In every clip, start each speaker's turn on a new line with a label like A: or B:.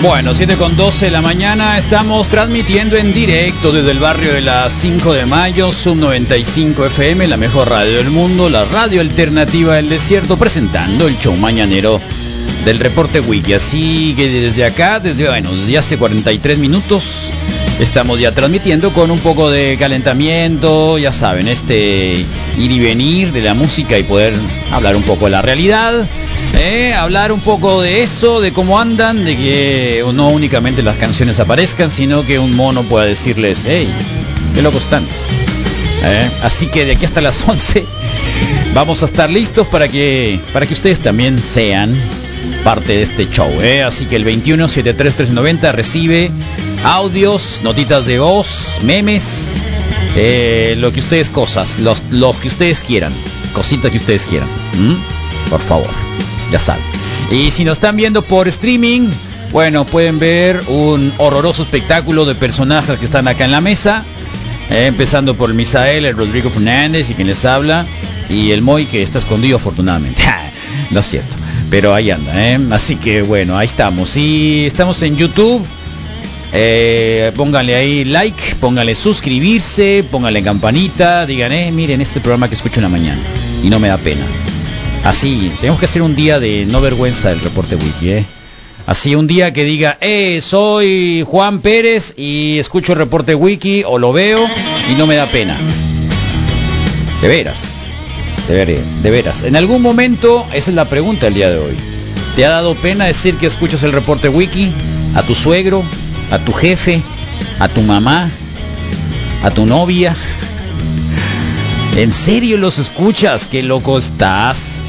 A: Bueno, 7 con 12 de la mañana, estamos transmitiendo en directo desde el barrio de la 5 de mayo, Sub 95 FM, la mejor radio del mundo, la radio alternativa del desierto, presentando el show mañanero del reporte Wiki. Así que desde acá, desde, bueno, desde hace 43 minutos, estamos ya transmitiendo con un poco de calentamiento, ya saben, este ir y venir de la música y poder hablar un poco de la realidad. Eh, hablar un poco de eso, de cómo andan, de que no únicamente las canciones aparezcan, sino que un mono pueda decirles, hey, qué locos están. Eh, así que de aquí hasta las 11 vamos a estar listos para que, para que ustedes también sean parte de este show. Eh. Así que el 21 73390 recibe audios, notitas de voz, memes, lo que ustedes cosas, los, lo que ustedes quieran, cositas que ustedes quieran. Por favor ya saben. Y si nos están viendo por streaming, bueno, pueden ver un horroroso espectáculo de personajes que están acá en la mesa. Eh, empezando por el Misael, el Rodrigo Fernández y quien les habla. Y el Moy que está escondido afortunadamente. no es cierto. Pero ahí anda, ¿eh? Así que bueno, ahí estamos. Y estamos en YouTube. Eh, pónganle ahí like, pónganle suscribirse, pónganle campanita, digan, eh, miren este programa que escucho en la mañana. Y no me da pena. Así, tenemos que hacer un día de no vergüenza del reporte wiki, ¿eh? Así, un día que diga, eh, soy Juan Pérez y escucho el reporte wiki o lo veo y no me da pena. De veras, de, de veras. En algún momento, esa es la pregunta del día de hoy. ¿Te ha dado pena decir que escuchas el reporte wiki? A tu suegro, a tu jefe, a tu mamá, a tu novia. ¿En serio los escuchas? ¿Qué loco estás?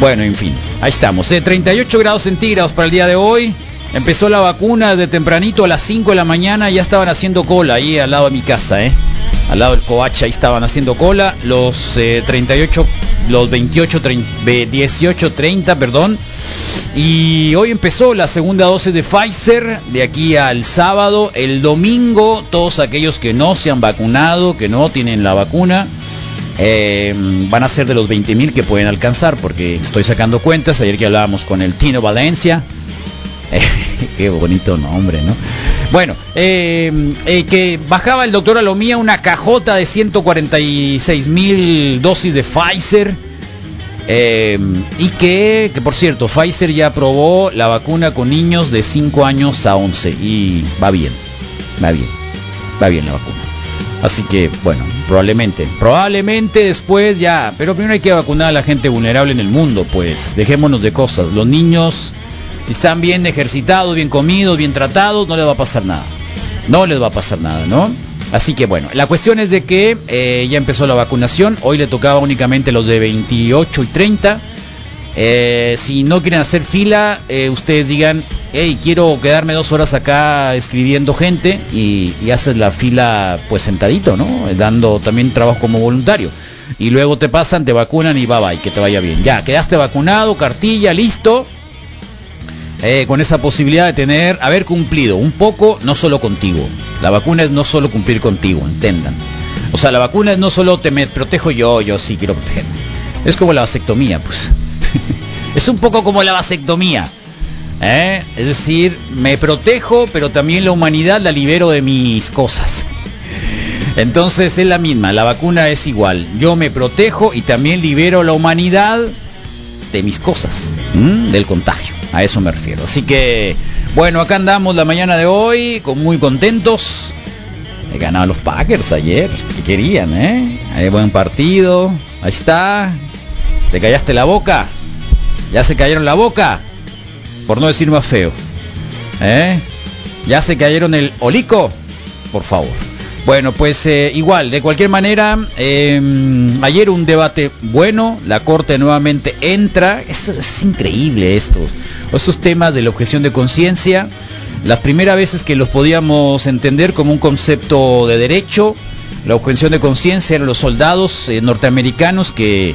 A: Bueno, en fin, ahí estamos. 38 ¿eh? grados centígrados para el día de hoy. Empezó la vacuna de tempranito a las 5 de la mañana. Ya estaban haciendo cola ahí al lado de mi casa, ¿eh? Al lado del coacha, ahí estaban haciendo cola. Los 38, eh, los 28, 18, 30, perdón. Y hoy empezó la segunda dosis de Pfizer de aquí al sábado. El domingo, todos aquellos que no se han vacunado, que no tienen la vacuna, eh, van a ser de los 20.000 que pueden alcanzar, porque estoy sacando cuentas. Ayer que hablábamos con el Tino Valencia. qué bonito nombre, ¿no? Bueno, eh, eh, que bajaba el doctor Alomía una cajota de 146 mil dosis de Pfizer. y que, que, por cierto, Pfizer ya aprobó la vacuna con niños de 5 años a 11. Y va bien, va bien, va bien la vacuna. Así que, bueno, probablemente, probablemente después ya, pero primero hay que vacunar a la gente vulnerable en el mundo, pues dejémonos de cosas. Los niños, si están bien ejercitados, bien comidos, bien tratados, no les va a pasar nada. No les va a pasar nada, ¿no? Así que bueno, la cuestión es de que eh, ya empezó la vacunación, hoy le tocaba únicamente los de 28 y 30. Eh, si no quieren hacer fila, eh, ustedes digan, hey, quiero quedarme dos horas acá escribiendo gente y, haces la fila pues sentadito, ¿no? Dando también trabajo como voluntario. Y luego te pasan, te vacunan y bye bye, que te vaya bien. Ya, quedaste vacunado, cartilla, listo. Eh, con esa posibilidad de tener, haber cumplido un poco, no solo contigo. La vacuna es no solo cumplir contigo, entendan. O sea, la vacuna es no solo te me protejo yo, yo sí quiero protegerme. Es como la vasectomía, pues. Es un poco como la vasectomía. ¿eh? Es decir, me protejo, pero también la humanidad la libero de mis cosas. Entonces es la misma, la vacuna es igual. Yo me protejo y también libero la humanidad de mis cosas, del contagio. A eso me refiero. Así que, bueno, acá andamos la mañana de hoy, con muy contentos. Ganaban los Packers ayer, que querían, ¿eh? Buen partido, ahí está. ¿Te callaste la boca? ¿Ya se cayeron la boca? Por no decir más feo. ¿Eh? ¿Ya se cayeron el olico? Por favor. Bueno, pues eh, igual, de cualquier manera, em, ayer un debate bueno, la Corte nuevamente entra, esto es increíble esto, estos temas de la objeción de conciencia, las primeras veces que los podíamos entender como un concepto de derecho, la objeción de conciencia eran los soldados eh, norteamericanos que,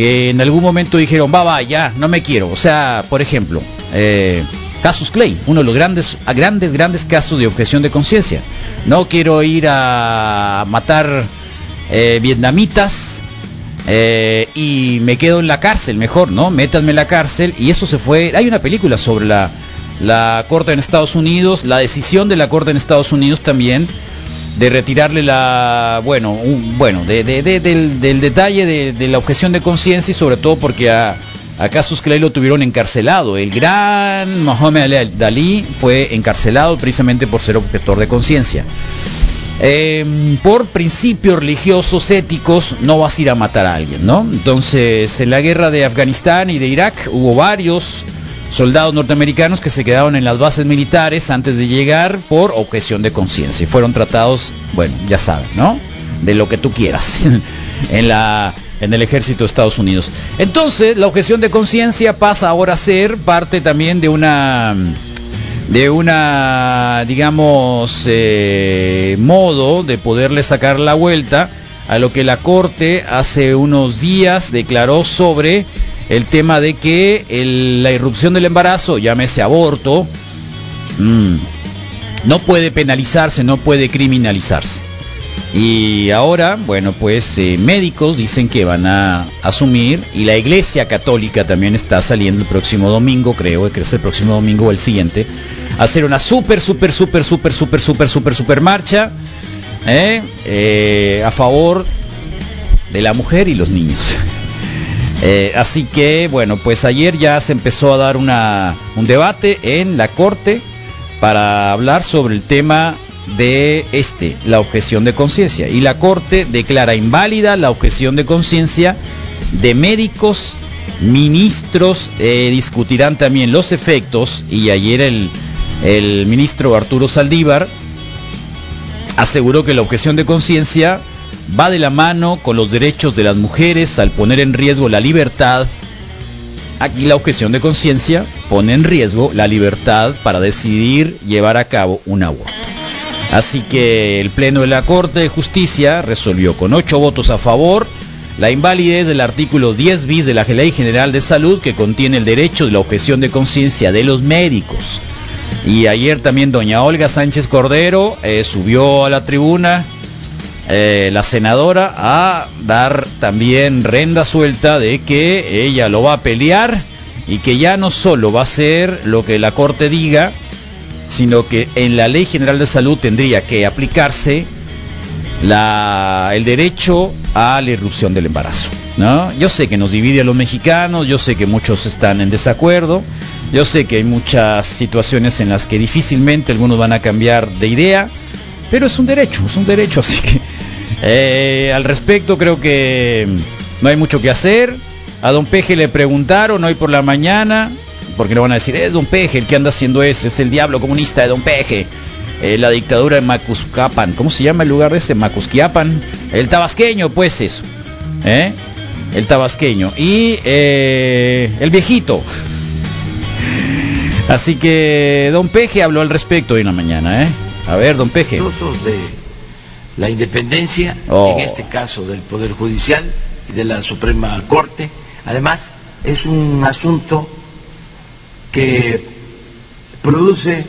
A: que en algún momento dijeron, va, va, ya, no me quiero, o sea, por ejemplo, eh, Casus Clay, uno de los grandes, grandes, grandes casos de objeción de conciencia. No quiero ir a matar eh, vietnamitas eh, y me quedo en la cárcel, mejor, ¿no? Métanme en la cárcel. Y eso se fue. Hay una película sobre la, la Corte en Estados Unidos, la decisión de la Corte en Estados Unidos también de retirarle la bueno bueno de, del, detalle de, la objeción de conciencia y sobre todo porque a, a Casus Clay lo tuvieron encarcelado. El gran Mohamed Dalí fue encarcelado precisamente por ser objetor de conciencia. Eh, por principios religiosos éticos no vas a ir a matar a alguien, ¿no? Entonces, en la guerra de Afganistán y de Irak hubo varios soldados norteamericanos que se quedaron en las bases militares antes de llegar por objeción de conciencia y fueron tratados, bueno, ya saben, ¿no? De lo que tú quieras en la en el ejército de Estados Unidos. Entonces, la objeción de conciencia pasa ahora a ser parte también de una de una digamos eh, modo de poderle sacar la vuelta a lo que la corte hace unos días declaró sobre el tema de que la irrupción del embarazo, llámese aborto, mmm, no puede penalizarse, no puede criminalizarse. Y ahora, bueno, pues eh, médicos dicen que van a asumir y la Iglesia Católica también está saliendo el próximo domingo, creo que es el próximo domingo o el siguiente, a hacer una súper, súper, súper, súper, súper, súper, súper, súper marcha ¿eh? Eh, a favor de la mujer y los niños. Eh, así que, bueno, pues ayer ya se empezó a dar un debate en la Corte para hablar sobre el tema de este, la objeción de conciencia. Y la Corte declara inválida la objeción de conciencia de médicos, ministros, eh, discutirán también los efectos. Y ayer el, el ministro Arturo Saldívar aseguró que la objeción de conciencia va de la mano con los derechos de las mujeres al poner en riesgo la libertad. Aquí la objeción de conciencia pone en riesgo la libertad para decidir llevar a cabo un aborto. Así que el Pleno de la Corte de Justicia resolvió con ocho votos a favor la invalidez del artículo 10 bis de la Ley General de Salud que contiene el derecho de la objeción de conciencia de los médicos. Y ayer también doña Olga Sánchez Cordero eh, subió a la tribuna, eh, la senadora, a dar también renda suelta de que ella lo va a pelear y que ya no solo va a ser lo que la Corte diga, sino que en la Ley General de Salud tendría que aplicarse el derecho a la irrupción del embarazo. ¿no? Yo sé que nos divide a los mexicanos, yo sé que muchos están en desacuerdo, yo sé que hay muchas situaciones en las que difícilmente algunos van a cambiar de idea, pero es un derecho, es un derecho, así que eh, al respecto creo que no hay mucho que hacer. A don Peje le preguntaron hoy por la mañana, porque no van a decir, es don Peje el que anda haciendo eso, es el diablo comunista de don Peje. Eh, la dictadura de Macuscapan, ¿cómo se llama el lugar ese? Macusquiapan, el tabasqueño, pues eso, ¿eh? el tabasqueño y eh, el viejito. Así que don Peje habló al respecto hoy en la mañana, ¿eh? A ver, don Peje.
B: La independencia,
A: Oh.
B: en este caso del Poder Judicial y de la Suprema Corte. Además, es un asunto que produce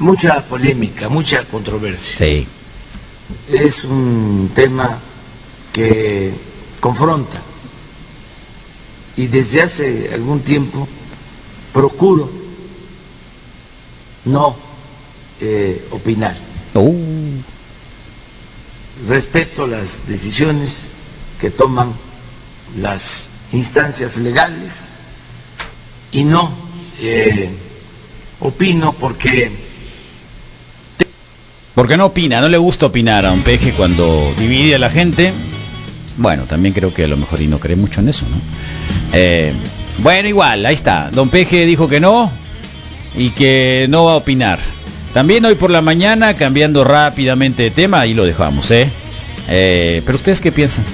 B: mucha polémica, mucha controversia.
A: Sí,
B: Es un tema que confronta y desde hace algún tiempo procuro no eh, opinar.
A: Uh,
B: Respeto las decisiones que toman las instancias legales y no eh, opino porque
A: Porque no opina, no le gusta opinar a un peje cuando divide a la gente. Bueno, también creo que a lo mejor y no cree mucho en eso, ¿no? Eh, bueno, igual, ahí está. Don Peje dijo que no y que no va a opinar. También hoy por la mañana, cambiando rápidamente de tema, ahí lo dejamos, ¿eh? eh pero ustedes qué piensan?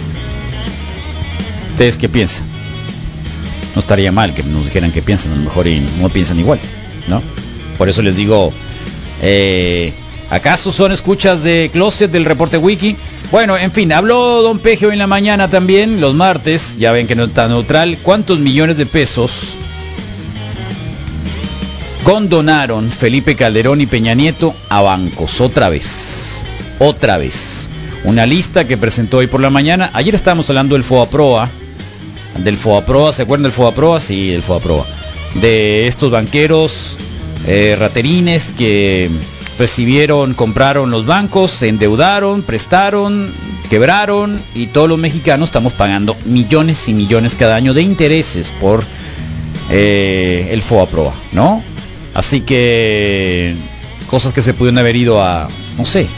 A: ¿Ustedes qué piensan? No estaría mal que nos dijeran qué piensan, a lo mejor y no piensan igual, ¿no? Por eso les digo, eh, ¿acaso son escuchas de Closet del reporte Wiki? Bueno, en fin, habló Don Peje hoy en la mañana también, los martes, ya ven que no está neutral, ¿cuántos millones de pesos condonaron Felipe Calderón y Peña Nieto a bancos? Otra vez, otra vez. Una lista que presentó hoy por la mañana. Ayer estábamos hablando del FOAPROA, del FOAPROA, ¿se acuerdan del FOAPROA? Sí, del FOAPROA. De estos banqueros eh, raterines que recibieron, compraron los bancos, se endeudaron, prestaron, quebraron y todos los mexicanos estamos pagando millones y millones cada año de intereses por eh, el FOA ¿no? Así que cosas que se pudieron haber ido a, no sé,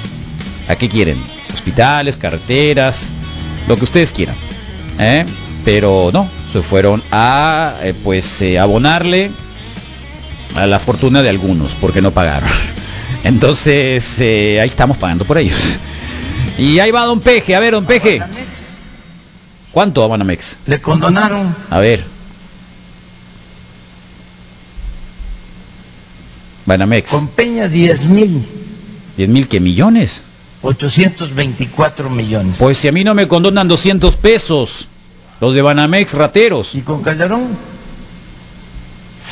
A: ¿a qué quieren? Hospitales, carreteras, lo que ustedes quieran. ¿eh? Pero no, se fueron a eh, pues abonarle a la fortuna de algunos porque no pagaron. Entonces, eh, ahí estamos pagando por ellos. Y ahí va Don Peje. A ver, Don Peje. ¿Cuánto a Banamex?
B: Le condonaron.
A: A ver. Banamex.
B: Con Peña 10 mil.
A: ¿10 mil qué millones?
B: 824 millones.
A: Pues si a mí no me condonan 200 pesos, los de Banamex rateros.
B: ¿Y con Calderón?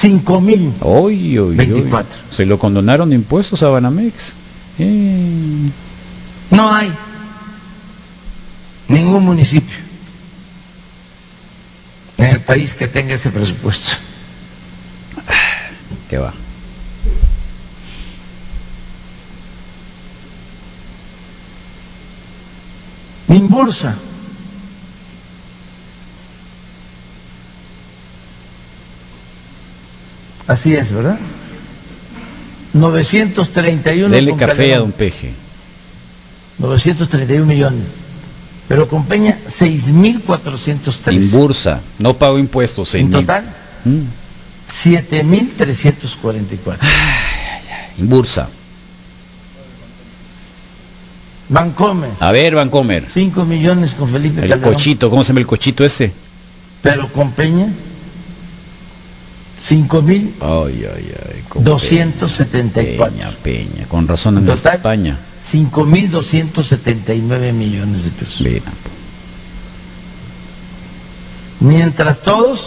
B: 5 mil.
A: Uy, 24. Se lo condonaron impuestos a Banamex.
B: Eh. No hay ningún municipio en el país que tenga ese presupuesto.
A: ¿Qué va?
B: Imbursa Así es, ¿verdad? 931
A: Dele café a don Peje.
B: 931 millones. Pero con Peña 6.403.
A: En bursa, no pago impuestos.
B: En total, mm. 7.344.
A: En bursa.
B: Bancomer.
A: A ver, Bancomer.
B: 5 millones con Felipe
A: El cochito, ¿cómo se llama el cochito ese?
B: Pero con Peña cinco mil doscientos setenta y
A: Peña, Peña, con razón en España.
B: Cinco mil doscientos setenta y nueve millones de pesos. Mientras todos.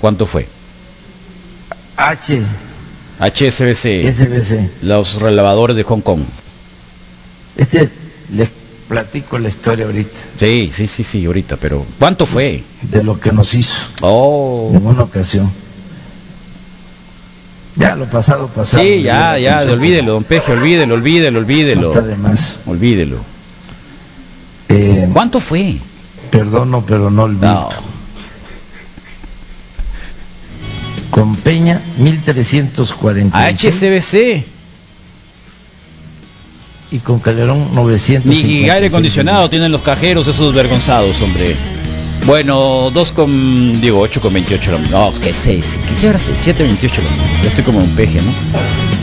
A: ¿Cuánto fue?
B: H.
A: HSBC.
B: SBC.
A: Los relevadores de Hong Kong.
B: Este les platico la historia ahorita.
A: Sí, sí, sí, sí, ahorita, pero ¿cuánto fue?
B: De lo que nos hizo.
A: Oh.
B: En una ocasión. Ya, lo pasado, pasado.
A: Sí, ya, ya, olvídelo, don Peje, olvídelo, olvídelo, olvídelo.
B: además.
A: Olvídelo. Eh, ¿Cuánto fue?
B: Perdono, pero no olvido. No. Con Peña, 1340.
A: HCBC
B: y con Calderón 900.
A: Ni aire acondicionado tienen los cajeros esos vergonzados, hombre. Bueno, 2 con, digo, 8 con 28 No, que 6, ¿qué hora 7, 28 Yo estoy como un peje, ¿no?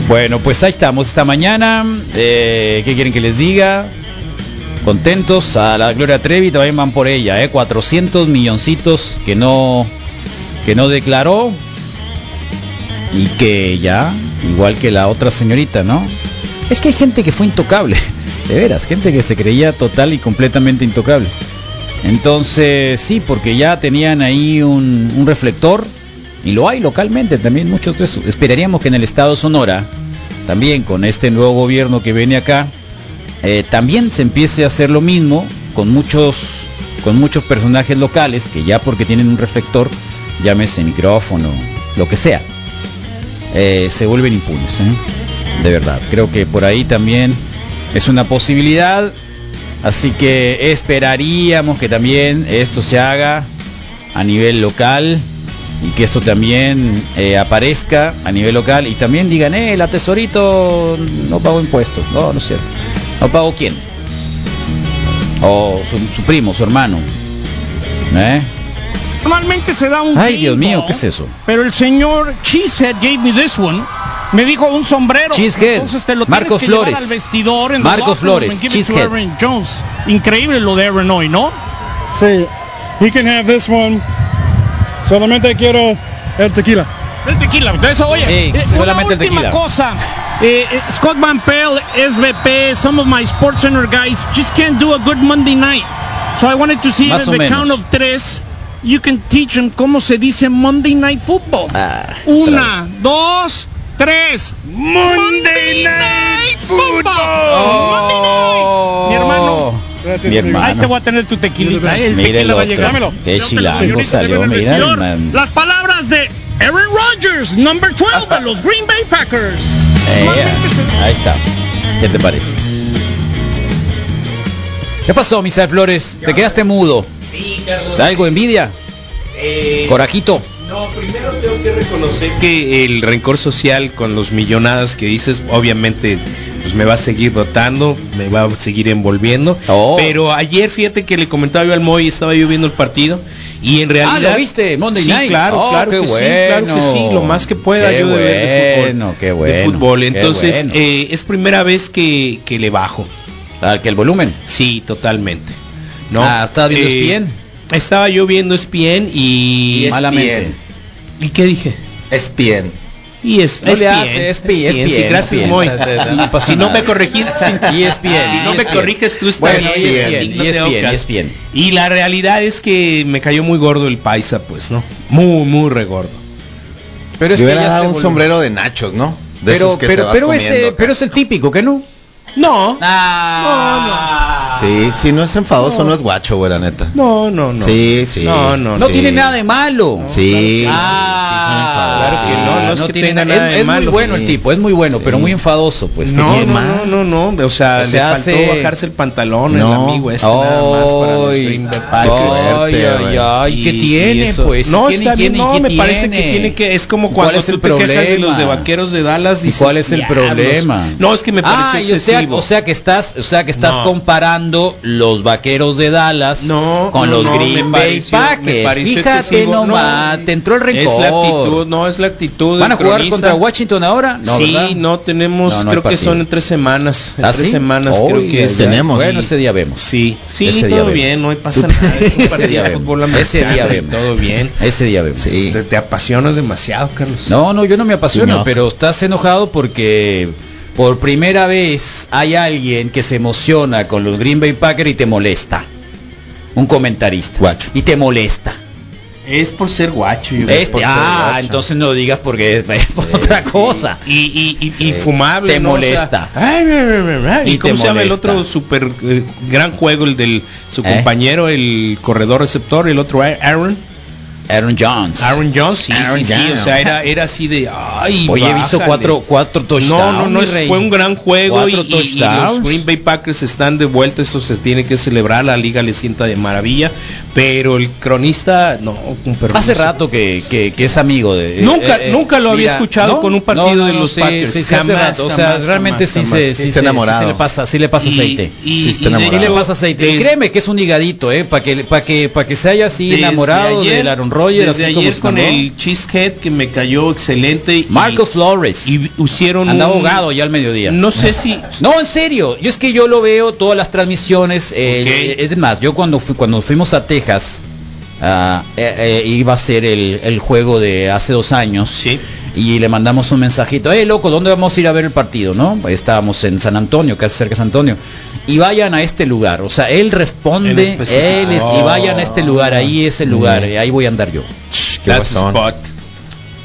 A: Bueno, pues ahí estamos esta mañana. Eh, ¿Qué quieren que les diga? Contentos a la Gloria Trevi, también van por ella, ¿eh? 400 milloncitos que no, que no declaró y que ya, igual que la otra señorita, ¿no? Es que hay gente que fue intocable, de veras, gente que se creía total y completamente intocable. Entonces, sí, porque ya tenían ahí un, reflector, y lo hay localmente también, muchos de esos. Esperaríamos que en el estado Sonora, también con este nuevo gobierno que viene acá, eh, también se empiece a hacer lo mismo con muchos, con muchos personajes locales que ya porque tienen un reflector, llámese micrófono, lo que sea, eh, se vuelven impunes. ¿eh? de verdad. Creo que por ahí también es una posibilidad. Así que esperaríamos que también esto se haga a nivel local y que esto también eh, aparezca a nivel local y también digan, eh, la tesorito no pagó impuestos. No, no es cierto. ¿No pagó quién? O su, su primo, su hermano. ¿Eh?
C: Normalmente se da un
A: Ay, Dios mío, ¿qué es eso?
C: Pero el señor Cheesehead gave me this one. Me dijo un sombrero.
A: Cheesehead.
C: Entonces te lo
A: Marcos
C: tienes que llevar
A: Flores.
C: al vestidor en room
A: Flores,
C: it
A: Cheesehead.
C: Aaron Jones. Increíble lo de Aaron hoy, ¿no?
D: Sí, he can have this one. Solamente quiero el tequila.
C: El tequila. Entonces, oye,
A: Sí,
C: eh,
A: solamente el
C: una última
A: tequila.
C: cosa. Eh, eh, Scott Van Pelt, SVP, some of my Sports Center guys just can't do a good Monday night. So I wanted to see
A: Más o
C: at the
A: menos.
C: count of tres, you can teach them cómo se dice Monday Night Football.
A: Ah,
C: Una, dos, tres. Monday Night Football.
A: Oh.
C: Mi hermano.
D: Gracias,
A: Mi.
C: Ahí te voy a tener tu tequilita. El tequila va a
A: otro.
C: llegar. Dámelo.
A: Qué chilango salió, mira.
C: Las palabras de Aaron Rodgers, number 12 de los Green Bay Packers.
A: Eh, ahí está. ¿Qué te parece? ¿Qué pasó, Misael Flores? ¿Te quedaste mudo?
E: Carlos.
A: ¿Da algo envidia?
E: Eh,
A: ¿Corajito?
E: no, primero tengo que reconocer que el rencor social con los millonadas que dices, obviamente, pues me va a seguir dotando, me va a seguir envolviendo.
A: Oh.
E: Pero ayer, fíjate que le comentaba yo al Moy, estaba yo viendo el partido. Y en realidad.
A: Ah, ¿lo viste? Monday
E: sí,
A: Night.
E: claro,
A: Oh,
E: claro que sí, claro que sí, lo más que pueda
A: Qué
E: yo de ver de fútbol.
A: bueno, qué
E: de
A: bueno,
E: fútbol.
A: qué
E: Entonces,
A: bueno.
E: eh, es primera vez que, que le bajo.
A: Ah, que el volumen.
E: Sí, totalmente. ¿no?
A: Ah, ¿estabas viendo
E: Eh,
A: ESPN?
E: Estaba yo viendo ESPN y...
F: Y
A: Malamente.
E: ¿Y qué dije?
F: Es bien.
E: Y es,
A: No le hace, ESPN,
E: gracias. Moy.
A: No pasa
E: si no me corregiste,
A: Y ESPN,
E: si no me corriges tú estás.
F: ESPN.
E: Y la realidad es que me cayó muy gordo el paisa, pues, ¿no? Muy, muy regordo.
A: Pero es
F: Yo
A: que
F: dado un
A: volvió-
F: sombrero de nachos, ¿no? De
A: Pero,
F: esos que te
A: pero,
F: vas
A: pero, ese, pero es el típico, ¿que no?
E: No,
A: Ah,
F: Sí, si no es enfadoso, no, es guacho, güey, la neta.
E: no, no, no.
F: Sí, sí.
E: No, no,
A: No
F: Sí.
A: tiene nada de malo.
F: Sí,
A: Ah,
F: sí, sí, son enfadosos.
E: claro que no, no es que
A: tiene
E: nada
A: es,
E: de
A: es muy
E: malo.
A: bueno el tipo, es muy bueno, pero muy enfadoso, pues. que
E: No,
A: tiene
E: no, no, no, no, o sea, le faltó
A: hace-
E: bajarse el pantalón el
F: No.
E: amigo este nada más para los
A: Ay,
E: Green Bay
A: ay, ay, ay, ¿qué tiene, pues?
E: No,
A: ¿Tiene,
E: está bien,
A: tiene,
E: no, me parece que tiene que es como
A: ¿Y
E: cuando tú te quejas de los de vaqueros de Dallas
A: ¿Y
E: dices,
A: cuál es el problema?
E: No, es que me
A: sea,
E: excesivo.
A: o sea que estás, o sea que estás
E: No.
A: Los vaqueros de Dallas
E: No,
A: con
E: no,
A: los
E: no,
A: Green Bay
E: pareció-
A: Packers. Fíjate nomás,
E: No,
A: te entró el rencor.
E: Es la actitud, no, es la actitud.
A: ¿Van a jugar
E: cronista.
A: contra Washington ahora? No,
E: sí,
A: ¿verdad?
E: no tenemos,
A: No, no hay
E: creo que son en tres semanas. En
A: ¿Ah,
E: tres
A: sí?
E: semanas
A: Oy,
E: creo que es.
F: Tenemos.
A: Bueno, ese día vemos.
E: Sí, sí,
A: Ese día
E: todo
A: vemos.
E: bien, no pasa nada.
A: Ese día vemos.
E: fútbol
A: Ese día
E: americano y
A: vemos.
E: Todo bien.
A: Ese día vemos.
F: Sí.
E: Te, te apasionas demasiado, Carlos.
A: No, no, yo no me apasiono,
F: No.
A: pero estás enojado porque por primera vez hay alguien que se emociona con los Green Bay Packers y te molesta. Un comentarista.
F: Guacho.
A: Y te molesta.
E: Es por ser guacho. yo.
A: Este,
F: por ser
A: ah,
F: guacho.
A: entonces no digas porque es, es por
F: Sí,
A: otra
F: sí.
A: cosa.
E: Y, y, y, y
F: Sí.
E: fumable.
A: Te
E: ¿no? O sea,
A: molesta.
E: ay, ay, ay, ay,
A: Y
E: ¿Y cómo
A: te
E: se llama el otro super eh, gran juego? El del su
A: ¿Eh?
E: compañero, el corredor receptor, el otro Aaron.
A: Aaron Jones.
E: Aaron Jones, sí,
F: Aaron
E: sí, sí. O sea, era, era así de. Ay,
A: Oye, he visto cuatro, cuatro touchdowns.
E: No, no, no, es-
A: rey.
E: fue un gran juego y,
A: Cuatro
E: y- y los. Green Bay Packers están de vuelta, eso se tiene que celebrar, la liga le sienta de maravilla, pero el cronista, no, permiso.
A: Hace rato que, que, que es amigo de...
E: Nunca-
A: eh, eh,
E: nunca lo había escuchado con un partido de los
A: sí,
E: Packers.
A: Sí, hace
E: Jamás,
A: rato. O sea,
E: jamás,
A: realmente
E: jamás,
A: sí,
E: jamás.
A: se,
E: Sí
A: se-
F: enamorado.
A: sí le pasa, sí le pasa aceite.
E: y-
F: Sí
A: le pasa aceite. Créeme que es un higadito, ¿eh? Para que, para que, para que se haya así enamorado del Aaron Rodgers,
E: desde
A: así
E: ayer con el Cheesehead que me cayó excelente. y-
A: Marcos Flores.
E: Y hicieron
A: Anda
E: un-
A: ahogado ya al mediodía.
E: No sé si
A: No, en serio. Yo es que yo lo veo todas las transmisiones. eh,
E: Ok.
A: Es más, yo cuando fui- cuando fuimos a Texas ah, eh, eh, iba a ser el, el juego de hace dos años.
E: Sí.
A: Y le mandamos un mensajito, eh loco, ¿dónde vamos a ir a ver el partido? ¿No? Estábamos en San Antonio, casi cerca de San Antonio. Y vayan a este lugar. O sea, él responde, él es- y vayan a este lugar, ahí es el lugar,
F: Mm.
A: eh, ahí voy a andar yo.
F: Qué
E: That's the
F: guasón.
E: spot.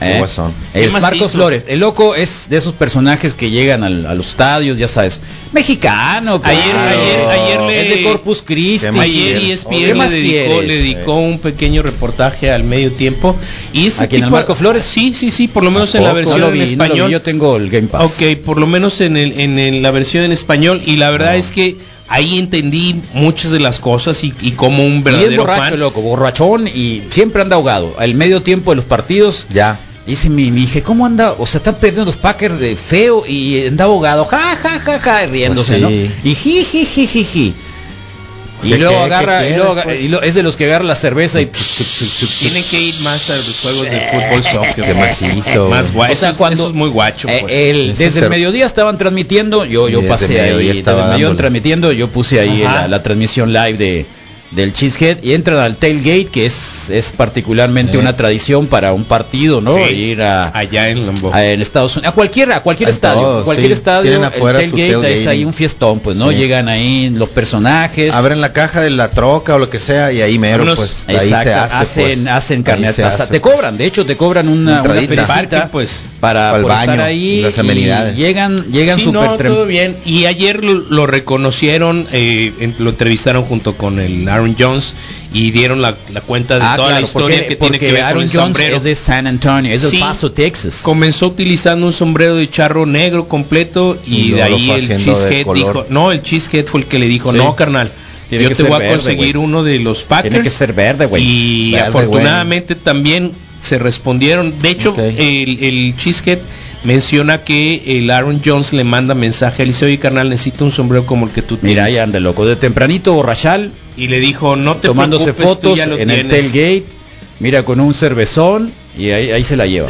A: ¿Eh?
F: guasón.
E: ¿Qué
A: Es Marcos
E: hizo?
A: Flores. El loco es de esos personajes que llegan al- a los estadios, ya sabes. Mexicano,
E: Ayer,
A: claro.
E: ayer, ayer le
A: Es de Corpus Christi.
F: ¿Qué más
E: Ayer y
A: ¿Qué
E: ESPN le dedicó, le dedicó un pequeño reportaje al medio tiempo. Y ese
A: ¿A quién, al
E: tipo-
A: Marco Flores?
E: Sí, sí, sí, por lo menos en la versión
A: no lo
E: en
A: vi, no lo vi,
E: español.
A: yo tengo el Game Pass.
E: Ok, por lo menos en, el, en el- la versión en español. Y la verdad
A: No.
E: es que ahí entendí muchas de las cosas y, y como un
A: Y es
E: verdadero
A: borracho,
E: fan.
A: loco, borrachón y siempre anda ahogado. Al medio tiempo de los partidos,
F: Ya.
A: Dice mi, mi dije, ¿cómo anda? O sea, están perdiendo los Packers de feo y anda ahogado, ja, ja, ja, ja, riéndose,
F: Pues sí.
A: ¿no? Y ji, ji, ji, ji, ji. Y
F: ¿Qué,
A: luego agarra, y luego,
F: pues?
A: y lo- es de los que agarra la cerveza y...
E: Tienen que ir más a los juegos de fútbol soccer.
F: Qué macizo.
E: Más guay.
A: O sea,
E: Eso es-
A: cuando-
E: eso es muy guacho.
A: Eh,
E: pues.
A: el- desde
F: ser-
A: el mediodía estaban transmitiendo, yo, yo
F: Y desde
A: pasé ahí, desde el mediodía
F: dándole.
A: transmitiendo, yo puse ahí la transmisión live de del Cheesehead y entran al tailgate que es es particularmente
F: Sí.
A: una tradición para un partido, ¿no?
E: Sí.
A: Ir a,
E: allá en
A: a- en Estados Unidos, a cualquier a cualquier
F: En
A: estadio, cualquier
F: sí.
A: estadio,
F: Tienen
A: el
F: afuera su
A: tailgate es ahí un fiestón, pues, ¿no?
F: Sí.
A: Llegan ahí los personajes.
F: Abren la caja de la troca o lo que sea y ahí mero,
E: Unos-
F: pues, ahí
A: Exacto,
F: se hace,
A: hacen,
F: pues.
A: hacen carne
F: hace,
A: te
F: pues.
A: cobran, de hecho te cobran una, una
F: Entradita.
A: felicita,
E: Parking, pues.
A: para estar ahí
F: las
A: y
F: amenidades.
A: llegan llegan
E: Sí,
A: súper
E: no,
A: trem-
E: todo bien. Y ayer lo, lo reconocieron, eh, lo entrevistaron junto con el Aaron Jones y dieron la, la cuenta de
A: Ah,
E: toda la historia
A: porque,
E: que tiene que ver
A: Aaron
E: con el
A: Jones
E: sombrero.
A: es de San Antonio, es de
E: Sí.
A: El Paso, Texas.
E: Comenzó utilizando un sombrero de charro negro completo y,
F: Y
E: de ahí el cheesehead dijo, no, el cheesehead fue el que le dijo,
A: Sí.
E: no carnal,
A: Tiene
E: yo te voy a conseguir uno de los Packers.
A: Tiene que ser verde, güey.
E: Y
F: verde,
E: afortunadamente también se respondieron. De hecho, el, el cheesehead menciona que el Aaron Jones le manda mensaje a Eliseo y carnal, necesito un sombrero como el que tú tienes.
A: Mira, ahí anda loco, de tempranito borrachal,
E: Y le dijo, no te
A: tomándose
E: preocupes, tú
A: fotos
E: ya lo
A: en el
E: tienes".
A: tailgate, mira con un cervezón y ahí, ahí se la lleva.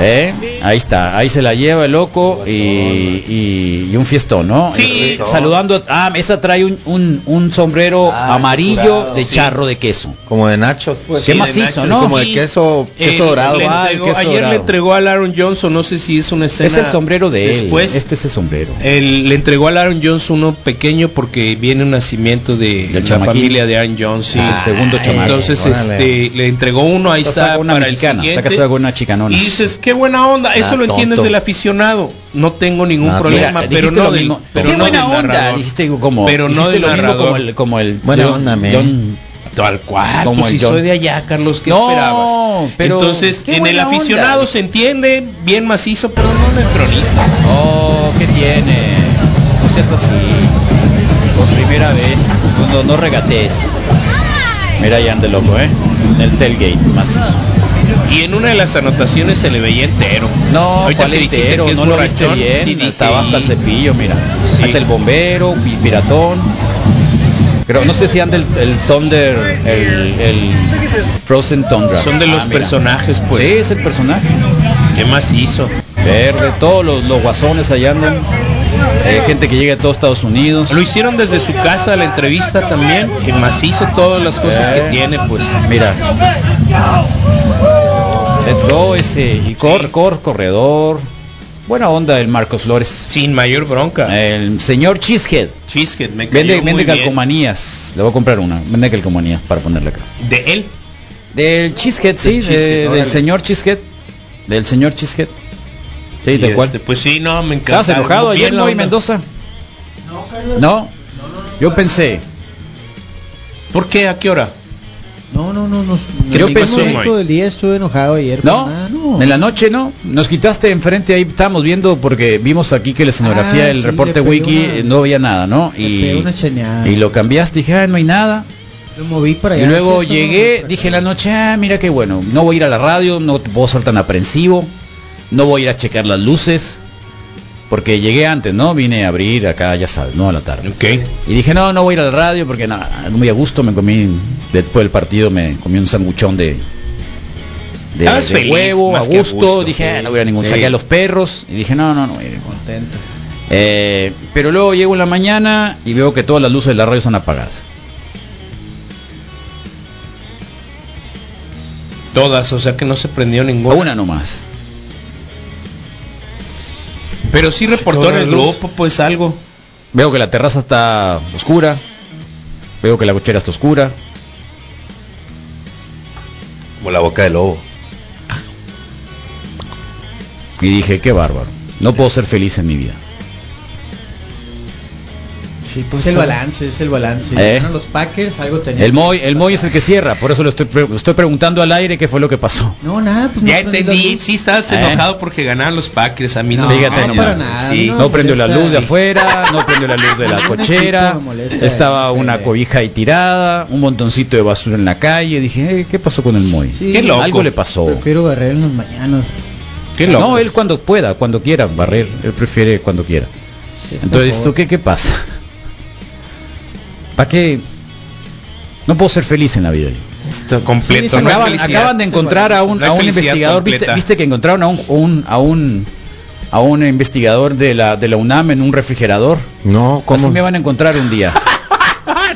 A: ¿Eh? Ahí está, ahí se la lleva el loco y, y- y un fiestón, ¿no?
E: Sí.
A: Saludando, a- ah, esa trae un, un, un sombrero
F: Ah,
A: amarillo
F: curado.
A: de
E: Sí.
A: charro de queso.
F: Como de nachos, pues.
A: Qué
E: Sí, de
A: macizo,
E: nachos.
A: ¿no?
F: Como de queso, queso
E: eh,
F: dorado.
E: le
A: Ah, queso
E: ayer
A: dorado.
E: le entregó al Aaron Jones, o no sé si es una escena.
A: Es el sombrero de él.
E: Después,
A: Este es el sombrero.
E: el- le entregó al Aaron Jones uno pequeño porque viene un nacimiento de
A: Del
E: la
A: chamaquín.
E: familia de Aaron.
A: Es el segundo chamaco.
E: Entonces
F: órale.
E: este, le entregó uno, ahí
A: Está una
E: para el
A: mexicana,
E: siguiente.
A: está casado con una chicanona.
E: Y dices, qué buena onda, eso
F: Ah,
E: lo entiendes
F: tonto.
E: del aficionado. No tengo ningún problema,
A: Mira,
E: pero no
A: lo
E: del,
A: mismo.
E: pero
A: Qué
E: no
A: buena
E: del
A: onda,
E: narrador.
A: dijiste como,
E: Pero no del
A: lo mismo como el, como el
F: Buena onda, me.
E: Tal cual,
A: Como
E: pues
A: el
E: si
A: John.
E: soy de allá, Carlos, ¿qué
A: No,
E: esperabas?
A: pero
E: Entonces, en el aficionado
A: onda.
E: se entiende, bien macizo, pero no en el cronista.
A: Oh, ¿qué tiene? No seas así. Por primera vez. No, no regatees. Mira anda el loco, ¿eh? En el tailgate, macizo.
E: Y en una de las anotaciones se le veía entero.
A: No,
E: Ahorita
A: cuál entero,
E: que es
A: no lo viste bien.
E: sí,
A: estaba hasta el cepillo, mira.
E: Sí.
A: Está el bombero, pi- piratón. Pero no sé si anda el, el Thunder, el, el Frozen Tundra.
E: Son de los
A: Ah, mira.
E: personajes, pues.
A: Sí, es el personaje.
E: ¿Qué más hizo?
A: Verde, todos los, los guasones allá andan. Eh, gente que llega de todos Estados Unidos.
E: Lo hicieron desde su casa la entrevista también, que macizo todas las cosas
A: Eh.
E: que tiene, pues.
A: Mira. Let's go ese. Y cor, cor, corredor. Buena onda el Marcos Flores.
E: Sin mayor bronca.
A: El señor Cheesehead.
E: Cheesehead, me cayó
A: Vende,
E: muy
A: vende
E: bien.
A: calcomanías. Le voy a comprar una. Vende calcomanías para ponerle acá.
E: De él.
A: Del Cheesehead, sí.
E: Del Cheesehead,
A: de- del señor Cheesehead. Del señor Cheesehead. Sí,
E: Y
A: tal cual.
E: este, pues sí, no, me encanta.
A: ¿Estabas enojado
E: Bien
A: ayer, no, y
E: onda.
A: Mendoza? No. Yo pensé.
E: ¿Por qué? ¿A qué hora?
G: No, no, no, no.
E: ¿Qué
A: Yo
G: en
A: pensé-
G: ningún momento del día estuve enojado ayer.
A: ¿No?
G: no.
A: En la noche no. Nos quitaste enfrente ahí, estábamos viendo porque vimos aquí que la escenografía
G: Ah,
A: del
G: sí,
A: reporte wiki
G: una-
A: eh, no había nada, ¿no? Y, y lo cambiaste, dije, ah, no hay nada.
G: Lo moví para allá.
A: Y luego llegué, dije en la noche, ah, mira qué bueno, no voy a ir a la radio, no puedo ser tan aprensivo, no voy a ir a checar las luces, porque llegué antes, ¿no? Vine a abrir acá, ya sabes, ¿no? A la tarde.
E: Ok.
A: Y dije, no, no voy a ir a la radio porque nada, muy a gusto, me comí, después del partido me comí un sanguchón de, de,
E: Estabas
A: de
E: feliz,
A: huevo, a gusto,
E: gusto,
A: dije,
E: sí.
A: "Ah, no voy a ningún,
E: Sí.
A: saqué a los perros y dije, no, no, no voy a ir".
G: Contento.
A: Eh, pero luego llego en la mañana y veo que todas las luces de la radio son apagadas.
E: Todas, o sea que no se prendió ninguna.
A: Una nomás.
E: Pero sí reportó en el grupo, pues algo.
A: Veo que la terraza está oscura. Veo que la cochera está oscura.
F: Como la boca del lobo.
A: Y dije, qué bárbaro. No puedo ser feliz en mi vida.
G: Sí, pues es el balance, es el balance.
A: Eh.
G: Ganaron los Packers, algo.
A: El Moy, el Moy es el que cierra, por eso lo estoy, pre- lo estoy preguntando al aire qué fue lo que pasó.
G: No, nada, pues
E: Ya entendí, sí estabas
A: Eh.
E: enojado porque ganaron los Packers, a mí no.
G: No,
A: Fíjate
G: no, para nada.
E: Sí.
A: No,
G: no,
A: prendió la luz de afuera, no prendió la luz de la cochera,
G: molesta
A: estaba una cobija ahí tirada, un montoncito de basura en la calle. Dije, eh, ¿qué pasó con el Moy?
G: Sí,
E: Qué loco.
A: Algo le pasó.
G: Prefiero barrer en las mañanas.
E: Qué loco.
A: No, él cuando pueda, cuando quiera barrer, él prefiere cuando quiera.
G: Es
A: Entonces. ¿tú qué, qué pasa? ¿Para qué? No puedo ser feliz en la vida.
E: Esto completo.
G: Sí,
A: acaban, acaban de encontrar a un,
E: No
A: a un investigador, ¿viste, viste que encontraron a un, un- a un a un investigador de la de la UNAM en un refrigerador.
F: No, ¿cómo?
A: Así me van a encontrar un día.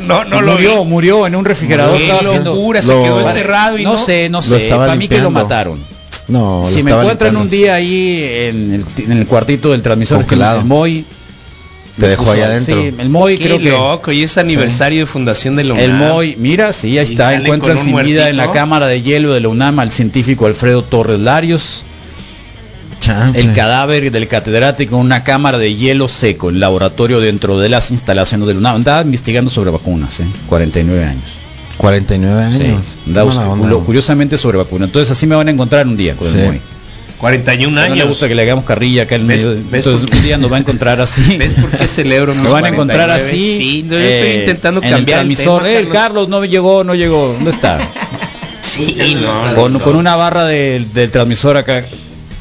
E: No, no lo
A: murió,
E: vi.
A: murió en un refrigerador.
E: Qué
A: estaba haciendo-
E: locura, se
F: Lo-
E: quedó encerrado y no,
A: no sé, no sé. Para mí que lo mataron.
F: No, lo
A: si me encuentran un día ahí en el, en el cuartito del transmisor, que el Moy
F: Te dejó ahí adentro.
A: Sí, el Moy
E: Qué
A: creo que
E: loco, y es aniversario de fundación de la UNAM.
A: El Moy, mira, sí, ahí está, encuentran sin vida en la cámara de hielo de la UNAM al científico Alfredo Torres Larios, el cadáver del catedrático en una cámara de hielo seco, el laboratorio dentro de las instalaciones de la UNAM. Andaba investigando sobre vacunas, ¿eh? 49 años.
F: 49
A: Sí,
F: años.
A: andaba
F: onda.
A: cu- curiosamente sobre vacunas. Entonces así me van a encontrar un día con
F: Sí.
A: el Moy.
E: 41
A: No le
E: años.
A: gusta que le hagamos carrilla acá en
E: ¿Ves-
A: medio.
E: ves
A: Entonces un día nos va a encontrar así.
E: ¿Ves por qué celebro
A: Me
E: mis
A: van a encontrar
E: 49?
A: así.
E: Sí, no, yo estoy
A: eh,
E: intentando
A: en
E: cambiar
A: el
E: el
A: transmisor.
E: tema,
A: Eh, el Carlos no llegó, no llegó. ¿Dónde está?
E: Sí, no,
A: con,
E: no.
A: con una barra del, del transmisor acá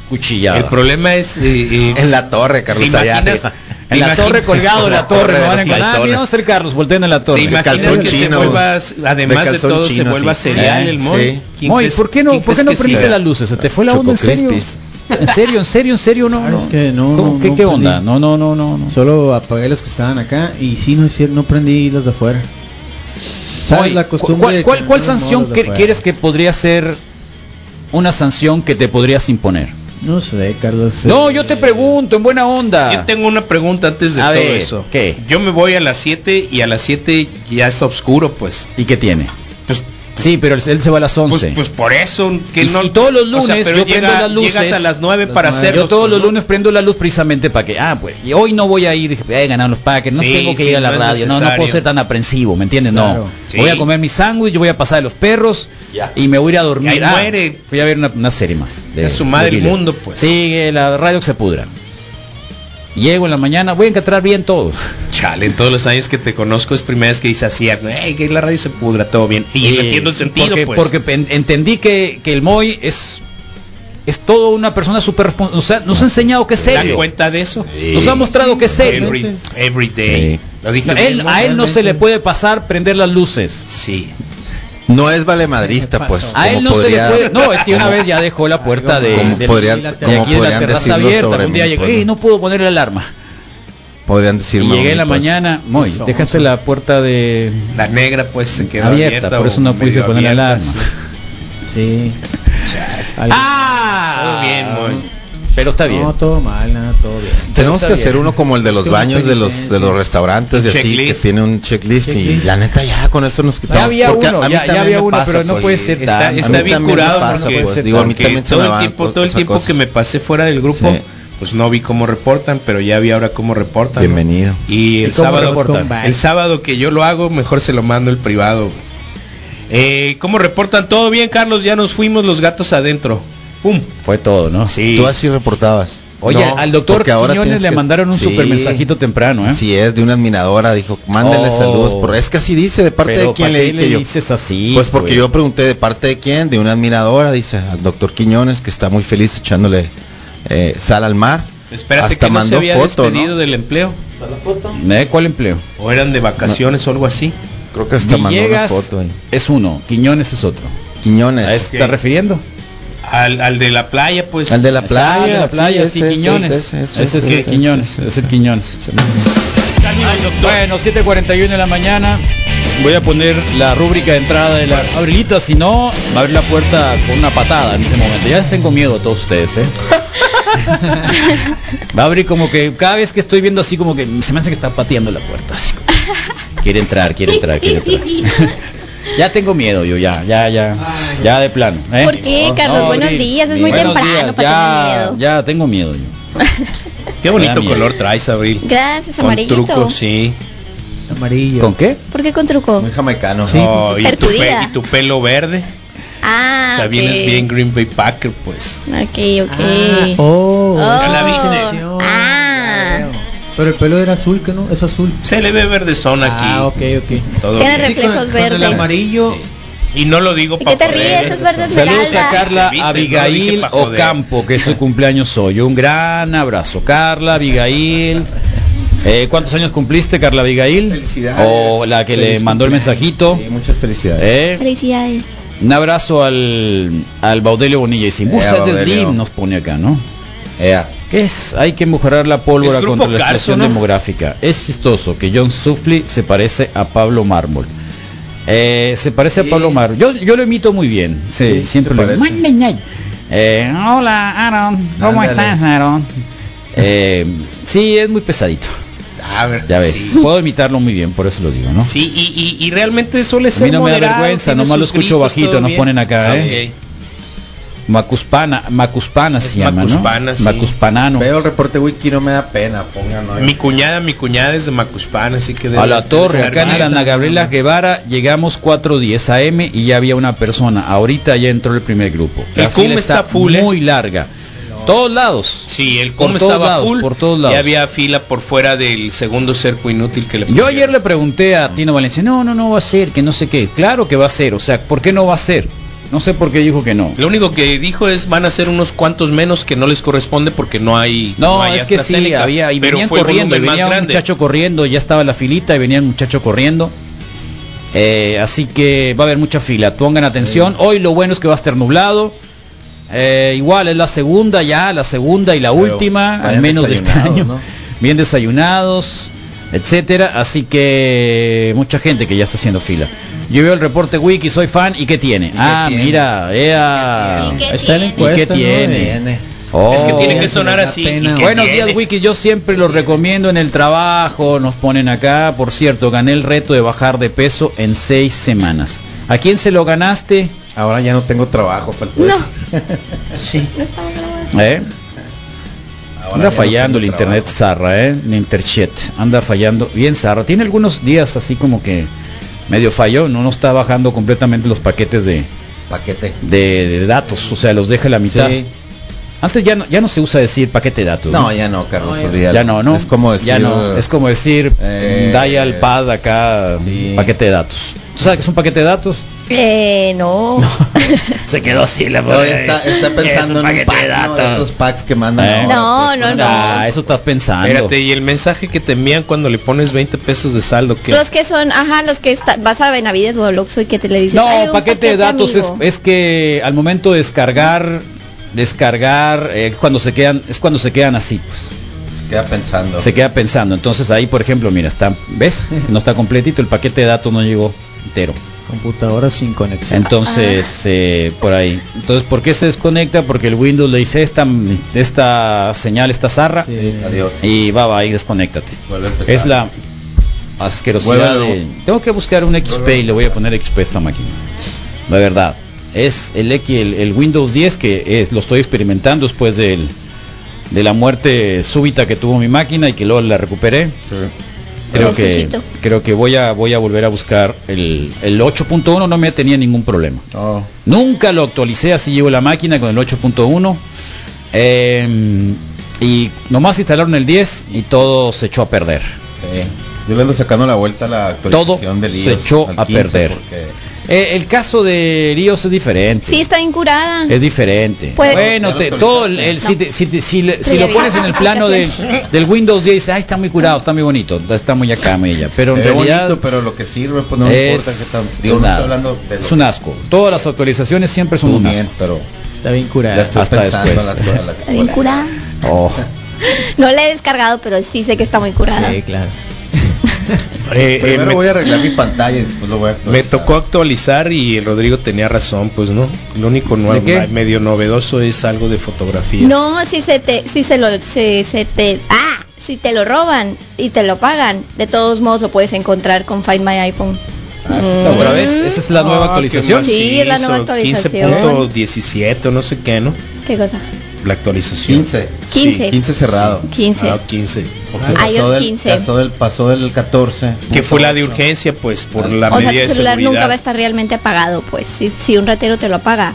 A: cuchillada.
E: El problema es... eh, eh,
F: En la torre, Carlos
E: ¿te
F: Ayala.
E: imaginas-
A: en la
E: te
A: torre colgado en la torre, me van a encontrar. Ah, mira, vamos a hacer Carlos, volteen en la
E: ¿Te
A: torre.
E: imaginas
F: calzón
E: que se
F: chino.
E: vuelva, además de, todo, se vuelva
F: sí.
E: serial
A: Eh,
E: el Moy?
F: sí.
E: ¿Quién
A: Moy,
E: crees-
A: ¿por qué no, ¿por qué no prendiste las luces? ¿Se te fue la onda en serio?
F: Crispies.
A: ¿En serio, en serio, en serio? No, no.
G: es que no, no,
A: ¿Qué,
G: no
A: qué onda? No, no, no, no. no.
G: Solo apagué los que estaban acá y sí, no no prendí los de afuera. ¿Sabes
A: Moy,
G: la costumbre
A: ¿Cuál, cuál, cuál
G: no
A: sanción que- quieres que podría ser una sanción que te podrías imponer?
G: No sé, Carlos.
A: No,
G: eh,
A: yo te pregunto, en buena onda.
E: Yo tengo una pregunta antes de
A: A
E: todo
A: ver,
E: eso.
A: ¿qué?
E: Yo me voy a las 7 y a las 7 ya está oscuro, pues.
A: ¿Y qué tiene?
E: Pues,
A: Sí, pero él, se va a las 11.
E: pues, pues por eso que
A: Y-
E: no
A: y todos los
E: o sea,
A: lunes yo prendo las luces.
E: Llegas a las 9
G: Las
E: para hacerlo.
A: Yo todos los lunes prendo la luz precisamente para que, ah, pues, y hoy no voy a ir, dije, "Ay, ganaron los Packers, no
E: Sí,
A: tengo que
E: sí,
A: ir a la
E: no
A: radio, no, puedo ser tan aprensivo, ¿me entiendes?
G: Claro.
A: No,
E: Sí.
A: voy a comer mi sándwich, yo voy a pasar de los perros y me voy a ir a dormir. Ah,
E: muere.
A: Fui a ver una, una serie más.
E: Es su madre
A: de
E: el mundo, pues.
A: Sigue la radio que se pudra. Llego en la mañana, voy a encontrar bien todo.
E: Chale, en todos los años que te conozco es primera vez que dices así, "Ey, que la radio se pudra, todo bien. Y
A: Eh,
E: entiendo el sentido,
A: porque,
E: pues.
A: porque entendí que, que el Moy es es todo una persona súper responsable. O sea, nos ha enseñado que es
E: ¿Te
A: serio.
E: cuenta de eso?
A: Nos ha mostrado que es serio.
E: Every, every day.
F: Sí.
E: Lo dije
A: No, él-
E: bien,
A: a él no se le puede pasar prender las luces.
E: Sí.
F: No es valemadrista, pues.
A: A él no
F: podría-
A: se le puede. No, es que una vez ya dejó la puerta de,
F: como
A: de-
F: podrían-
A: de
F: como
A: aquí de la terraza abierta. Un día llegué,
F: pues,
A: "Ey,
F: ¿no?
A: puedo poner la alarma.
F: Podrían decir
A: Y llegué en la
F: pues.
A: mañana,
G: Eso,
A: dejaste la puerta de
E: La negra pues se quedó
A: abierta,
E: abierta.
A: por eso no pudiste poner la alarma.
G: Sí. Algo-
A: ¡Ah!
E: Todo bien, Moy.
A: Pero está bien.
G: No, todo mal, nada, todo bien.
F: Tenemos que
A: bien.
F: hacer uno como el de los baños de los de los restaurantes y así que
E: checklist.
F: tiene un checklist, y
G: Checklist.
F: la neta ya con eso nos quitamos
A: Ya había
F: porque
A: uno,
F: a mí
A: ya, había uno,
F: pasa,
A: pero no
F: pues.
A: puede ser
E: Está,
A: tan.
E: está bien curado
F: pasa,
E: porque,
F: pues, digo, a mí se
E: todo
F: me
E: el
F: van
E: tiempo, todo el tiempo
F: cosas.
E: que me pasé fuera del grupo,
F: Sí.
E: pues no vi cómo reportan, pero ya vi ahora cómo reportan. ¿no?
F: Bienvenido.
E: Y el sábado,
A: reportan?
E: el sábado que yo lo hago, mejor se lo mando el privado. Eh, ¿Cómo reportan? Todo bien, Carlos. Ya nos fuimos los gatos adentro. Pum.
A: Fue todo, ¿no?
E: Sí.
F: Tú así reportabas.
A: Oye,
E: No,
A: al doctor
F: ahora
A: Quiñones le
F: que-
A: mandaron un
F: Sí.
A: super mensajito temprano, ¿eh?
F: Si es de una admiradora, dijo, mándele
A: Oh.
F: saludos. Por, es que así dice, de parte de quién
A: ¿para
F: le dije yo.
A: dices así?
F: Pues porque yo pregunté de parte de quién, de una admiradora, dice al doctor Quiñones, que está muy feliz echándole eh, sal al mar.
E: Espérate
F: Hasta
E: que no se
F: mandó
E: había
F: foto,
E: despedido
F: ¿no?
E: del empleo.
A: ¿Eh? ¿Cuál empleo?
E: O eran de vacaciones o algo así.
F: Creo que hasta mandó una
A: Villegas
F: foto. ahí.
A: es uno, Quiñones es otro.
F: Quiñones.
A: ¿A eso te estás refiriendo?
E: Al, al de la playa, pues.
F: Al de la
A: Ah,
F: playa,
A: de la playa, sí, Quiñones.
F: ese,
A: es el Quiñones,
F: ese,
A: es el. Quiñones. Bueno, 7.41 de la mañana. Voy a poner la rúbrica de entrada de la Abrilita, si no, va a abrir la puerta con una patada en ese momento. Ya les tengo miedo a todos ustedes, ¿eh? va a abrir como que cada vez que estoy viendo así como que se me hace que está pateando la puerta. Así como, quiere entrar, quiere entrar, quiere entrar. ya tengo miedo yo, ya, ya, ya. Ya de plano. ¿eh?
H: ¿Por qué, Carlos? Buenos
A: Abril.
H: días, es muy
A: Buenos
H: temprano
A: días,
H: para
A: ya,
H: tener miedo.
A: Ya tengo miedo yo.
E: Qué bonito color traes, Abril.
H: Gracias,
E: Con
H: amarillito.
E: truco, sí.
G: Amarillo.
A: ¿Con qué?
H: ¿Por qué con truco?
F: Muy jamaicano.
G: Sí.
E: Oh, y, tu pe- y tu pelo verde.
H: Ah,
E: o sea,
H: ok.
E: vienes bien Green Bay Packer, pues.
H: Ok, ok.
G: Ah, oh,
H: Oh.
E: Ya la viste.
H: Ah.
G: Pero el pelo era azul, que no? Es azul.
E: Se le ve verdezón aquí.
G: Ah, ok, ok.
E: Todo
H: Tiene
E: bien.
H: reflejos
G: con, con el
H: verdes.
G: amarillo.
E: Y no lo digo
H: ¿Y
E: para
H: te ríes? Es verde
A: Saludos a. Carla.
E: No
A: Abigail
E: joder.
A: Ocampo, que es su cumpleaños hoy. Un gran abrazo. Carla Abigail. Eh, ¿Cuántos años cumpliste, Carla Abigail?
F: Felicidades.
A: O la que le mandó el mensajito.
F: Sí, muchas felicidades.
A: Eh,
H: Felicidades.
A: un abrazo al, al Baudelio Bonilla. Y sin
F: Eh,
A: del. DIM nos pone acá, ¿no?
F: Ea.
A: ¿Qué es? Hay que mejorar la pólvora contra la
E: Carso,
A: explosión
E: ¿no?
A: demográfica. Es chistoso que John Sufli se parece a Pablo Mármol. Eh, se parece
F: Sí.
A: a Pablo Mármol. Yo, yo lo imito muy bien. Sí,
F: Sí,
A: siempre lo. Eh, hola, Aaron. ¿Cómo
F: Ándale.
A: estás, Aaron? Eh, sí, es muy pesadito.
F: A ver.
A: Ya ves.
E: Sí.
A: Puedo imitarlo muy bien, por eso lo digo, ¿no?
E: Sí, y, y, y realmente suele
A: A
E: ser
A: mí no me da
E: moderado,
A: vergüenza, nomás lo escucho bajito, nos ponen acá,
E: Ah,
A: ¿eh? Macuspana, Macuspana se llama,
E: Macuspana,
A: ¿no?
E: sí.
A: Macuspanano.
F: Veo el reporte wiki no me da pena, pongan. ¿no?
E: Mi cuñada, mi cuñada es de Macuspana, así que...
A: A
E: debe-
A: la
E: debe
A: torre, acá en el Ana Gabriela Guevara llegamos 4.10 AM y ya había una persona. Ahorita ya entró el primer grupo.
E: El CUM
A: fila
E: está full, ¿eh?
A: muy larga. Todos lados.
E: Sí, el
A: Por
E: com
A: todos
E: estaba
A: lados,
E: full.
A: por todos lados.
E: Y había fila por fuera del segundo cerco inútil que le
A: Yo
E: pusieron.
A: ayer le pregunté a Tino Valencia, no, no, no va a ser, que no sé qué. Claro que va a ser, o sea, ¿por qué no va a ser? No sé por qué dijo que no.
E: Lo único que dijo es van a ser unos cuantos menos que no les corresponde porque no hay
A: No,
E: hay
A: es que sí, había, y
E: pero
A: venían corriendo, y venía un muchacho corriendo, ya estaba la filita y venía un muchacho corriendo. Eh, así que va a haber mucha fila, pongan atención. Hoy lo bueno es que va a estar nublado. Eh, igual es la segunda ya, la segunda y la
F: Pero
A: última, al menos de este año.
F: ¿no?
A: Bien desayunados, etcétera. Así que mucha gente que ya está haciendo fila. Yo veo el reporte wiki, soy fan y qué tiene. Ah,
F: tiene?
A: mira, ea.
H: ¿Y qué tiene?
A: ¿Y
G: encuesta,
A: qué
G: ¿no?
A: tiene?
F: Viene.
A: Oh.
E: Es que tiene que sonar así.
G: pena,
E: ¿y qué
A: Buenos días, Wiki. Yo siempre los recomiendo en el trabajo. Nos ponen acá. Por cierto, gané el reto de bajar de peso en seis semanas. ¿A quién se lo ganaste?
F: Ahora ya no tengo trabajo, faltó
H: No.
F: eso.
A: Sí. ¿Eh? Anda fallando el internet. Zarra, ¿eh? El interchet. Anda fallando. Bien Zarra. Tiene algunos días así como que medio falló. No, no está bajando completamente los paquetes de,
F: Paquete.
A: de, de datos. O sea, los deja la mitad.
F: Sí.
A: Antes ya no, ya no se usa decir paquete de datos.
F: No, ya no, Carlos.
G: No, ya-
A: no, ¿no?
F: Es como decir.
A: Ya no, es como decir
F: eh,
A: dial pad acá,
F: sí.
A: paquete de datos. ¿Tú sabes que es un paquete de datos?
H: Eh, no.
A: Se quedó así la
F: No, está, está pensando en un pack, ¿no? de esos packs que mandan
A: Eh.
F: ahora,
H: No,
F: pues,
H: no, no.
A: Ah, eso estás pensando.
E: Espérate, y el mensaje que te envían cuando le pones 20 pesos de saldo, que
H: Los que son, ajá, los que está- vas a Benavides o al Oxxo y que te le dicen.
A: No,
H: "Ay, un
A: paquete de datos es,
H: amigo".
A: es que al momento de descargar, descargar, eh, cuando se quedan, es cuando se quedan así, pues.
F: Se queda pensando.
A: Se queda pensando. Entonces ahí, por ejemplo, mira, está, ¿ves? No está completito, el paquete de datos no llegó entero.
G: Computadora sin conexión.
A: Entonces, eh, por ahí. Entonces, ¿por qué se desconecta? Porque el Windows le dice esta, esta señal, esta zarra,
G: Sí.
F: Adiós.
A: y va, va, ahí desconéctate. Es la asquerosidad de... Tengo que buscar un XP y le voy a poner XP a esta máquina. La verdad. Es el, X, el, el Windows 10 que es, lo estoy experimentando después del, de la muerte súbita que tuvo mi máquina y que luego la recuperé.
F: Sí.
A: Creo que, creo que voy a voy a volver a buscar el, el 8.1 no me tenía ningún problema.
F: Oh,
A: Nunca lo actualicé, así llevo la máquina con el 8.1. eh, y nomás instalaron el 10 y todo se echó a perder.
F: sí. Yo le ando sacando la vuelta a la actualización del
A: se echó a
F: 15
A: perder.
F: porque
A: Eh, el caso de iOS es diferente.
H: Sí, está incurada.
A: Es diferente.
H: Puede-
A: Bueno, te- todo el, el- si, te- si te- si le- si lo pones en el plano del, del Windows 10, dices, ay, está muy curado, está muy bonito, está muy acá, muy allá. Pero
F: se
A: en realidad
F: bonito, pero lo que sirve, pues no
A: es,
F: importa que tan. Digo, no
A: una-
F: estoy hablando de
A: es un asco. Todas las actualizaciones siempre son
F: tú
A: un
F: bien,
A: asco.
F: pero
G: Está bien curada.
F: estoy
A: Hasta después.
F: la, la
H: Está bien curada.
A: Oh.
H: No la he descargado, pero sí sé que está muy curada.
G: Sí, claro.
E: Eh, eh,
F: Primero
E: me,
F: voy a arreglar mi pantalla y después lo voy a
E: me
F: actualizar.
E: tocó actualizar y el Rodrigo tenía razón, pues no. Lo único nuevo, medio novedoso es algo de fotografías.
H: No, si se te, si se lo, se, se te, ah, si te lo roban y te lo pagan, de todos modos lo puedes encontrar con Find My iPhone.
F: Ah,
H: Mm.
A: ¿Otra vez? ¿Esa es la nueva
E: Ah,
A: actualización?
E: qué
H: Sí, es la nueva actualización.
E: 15.17 o no sé qué, ¿no?
H: ¿Qué cosa?
E: La actualización.
F: 15.
H: 15.
F: Sí, 15 cerrado.
H: 15.
E: Ah, 15.
F: Porque
H: Ah,
F: pasó, del,
H: 15.
F: pasó, del, pasó del 14.
E: Que fue la de urgencia, pues, por la
H: o sea, tu
E: de
H: celular nunca va a estar realmente apagado, pues. Si, si un ratero te lo apaga,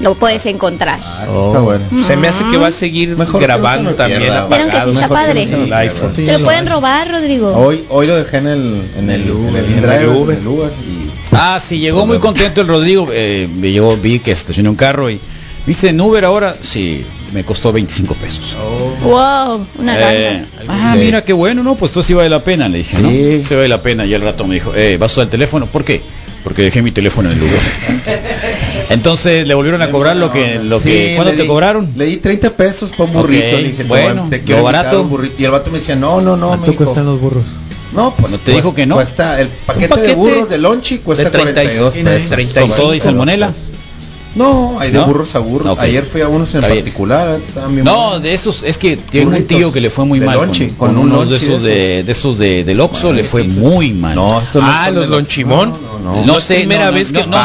H: lo puedes encontrar.
F: Ah, eso está bueno.
E: Se me hace que va a seguir
F: Mejor que
E: grabando
F: no
E: también
F: pierda.
H: ¿Vieron que sí está
F: Mejor que
H: padre?
F: no pierda.
E: iPhone.
F: Sí,
H: Te lo
F: sí.
H: pueden robar, Rodrigo.
F: Hoy, hoy lo dejé en el, en el,
E: Uber.
F: en el Uber y
A: Ah, sí, llegó muy contento el Rodrigo. eh, me llegó, vi que estacionó un carro y dice en Uber ahora, sí, me costó 25 pesos.
H: Wow, una
A: Eh, ah, mira qué bueno, ¿no? Pues esto sí vale la pena, le dije,
F: Sí.
A: ¿no? Sí vale la pena. Y el rato me dijo, eh, ¿vas a usar el teléfono? ¿Por qué? Porque dejé mi teléfono en el Uber. Entonces le volvieron a cobrar lo que, lo que, ¿cuándo te
F: di-
A: cobraron?
F: Le di 30 pesos por un burrito.
A: Ok,
F: le dije,
A: bueno,
F: te quiero
A: barato.
F: un burrito. Y el vato me decía, no, no, no,
G: ¿Cuánto cuestan los burros?
F: No, pues
A: ¿No te dijo que no?
F: Cuesta el paquete,
E: paquete
F: de burros de lonchi cuesta
E: de 36,
F: 42 pesos.
E: 35.
A: ¿Con todo y salmonela?
F: No, hay de
A: ¿No?
F: burros a burros. Ayer fui a unos en
A: Está
F: particular, estaban bien
A: No,
F: buenos.
A: de esos, es que tiene un tío que le fue muy
F: de
A: mal
F: lonche,
A: con,
F: con
A: con
F: un
A: unos de esos
F: de
A: de, esos de, del Oxxo, le fue muy mal.
F: No, estos no
E: Ah, los Lonchimón.
F: No, no,
A: sé,
E: primera vez que
A: no,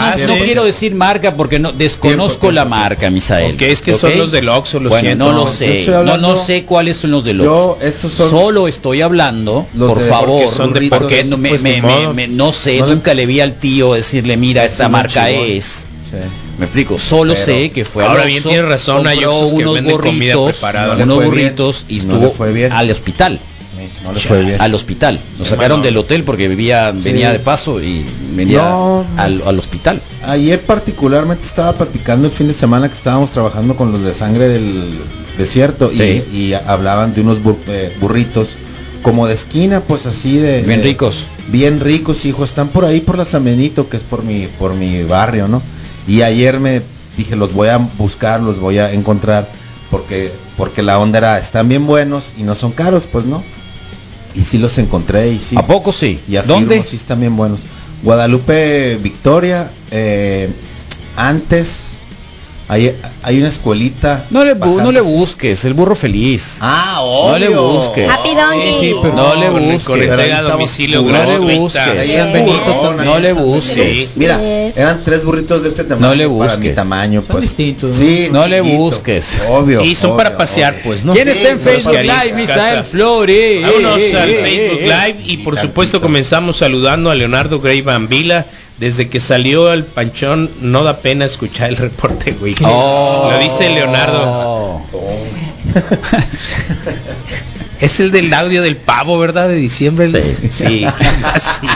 A: quiero decir marca porque no desconozco
F: Tiempo,
A: la
F: tiempo.
A: marca, Misael.
E: Ok, es que son los del Oxxo, lo
A: bueno,
E: siento.
A: no lo
F: yo
A: sé. No, no sé cuáles son los del
F: Yo,
A: Oxxo.
F: estos son
A: Solo estoy hablando,
F: los
A: por
F: de-
A: favor,
E: porque son de
F: burritos,
A: porque no, me,
E: pues,
A: no sé, nunca le vi al tío decirle, mira,
F: Es
A: esta marca es.
F: Sí.
A: Me explico, solo
F: Pero-
A: sé que fue
E: Ahora bien, tiene razón, hay que
A: unos
E: venden comida
A: burritos,
E: preparada.
F: No
A: unos
F: bien,
A: burritos y
F: no
A: estuvo
F: le fue bien.
A: al hospital.
F: Sí, no les fue bien.
A: Al hospital. Nos sacaron del hotel porque vivía,
F: Sí.
A: venía de paso y venía
F: No.
A: al, al hospital.
F: Ayer particularmente estaba platicando el fin de semana que estábamos trabajando con los de sangre del desierto y- hablaban de unos bur- eh, burritos como de esquina, pues así de
A: Bien
F: de-
A: ricos.
F: bien ricos, hijo, están por ahí por la San Benito, que es por mi por mi barrio, ¿no? Y ayer me dije los voy a buscar, los voy a encontrar porque porque la onda era están bien buenos y no son caros, pues no. Y sí los encontré y sí.
A: ¿A poco sí?
F: Y afirmo,
A: ¿Dónde?
F: Sí, están bien buenos. Guadalupe Victoria, eh, antes hay, hay una escuelita.
A: No le, bu- no le busques, el burro feliz.
F: Ah,
A: No le
F: obvio.
A: busques.
H: Happy Donkey.
G: Sí, pero-
A: no le
E: Con-
A: busques.
E: con entrega a domicilio
A: no le busques.
H: Benito.
A: No le busques.
F: Mira, eran tres burritos de este tamaño.
A: No le
F: Para
A: busques.
F: mi tamaño,
G: Son
F: pues.
G: distintos, ¿no?
F: Sí,
A: No le busques.
F: Obvio.
E: Sí, son
F: obvio,
E: para pasear,
F: obvio.
E: pues, ¿no?
A: ¿Quién
F: Sí,
A: está en Facebook
F: para
A: Live? Misael. Flores.
E: Vámonos
A: Eh,
E: al
A: eh,
E: Facebook
A: eh,
E: Live y
F: Y
E: por supuesto comenzamos saludando a Leonardo Grey Vila. Desde que salió al panchón no da pena escuchar el reporte, güey.
A: Oh.
E: Lo dice Leonardo. Es el del audio del pavo, ¿verdad? De diciembre.
A: Sí.
E: Sí. Así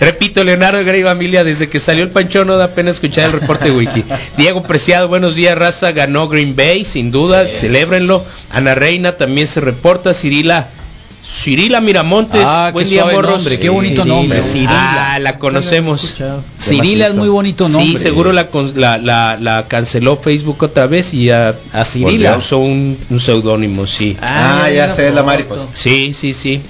E: Repito, Leonardo Grey Familia, desde que salió el panchón no da pena escuchar el reporte wiki. Diego Preciado, buenos días, raza, ganó Green Bay, sin duda, celébrenlo. Ana Reina también se reporta, Cirila, Cirila Miramontes,
A: Ah,
E: buen
A: qué
E: día, morros.
A: nombre, qué bonito
G: Cirila.
A: nombre,
E: Ah, la conocemos.
A: Cirila es muy bonito nombre.
E: Sí, seguro la, con- la, la, la canceló Facebook otra vez y ya
A: A Cirila.
E: usó un, un seudónimo, sí.
F: Ah, ya sé, la Mari, pues.
E: Sí, sí, sí.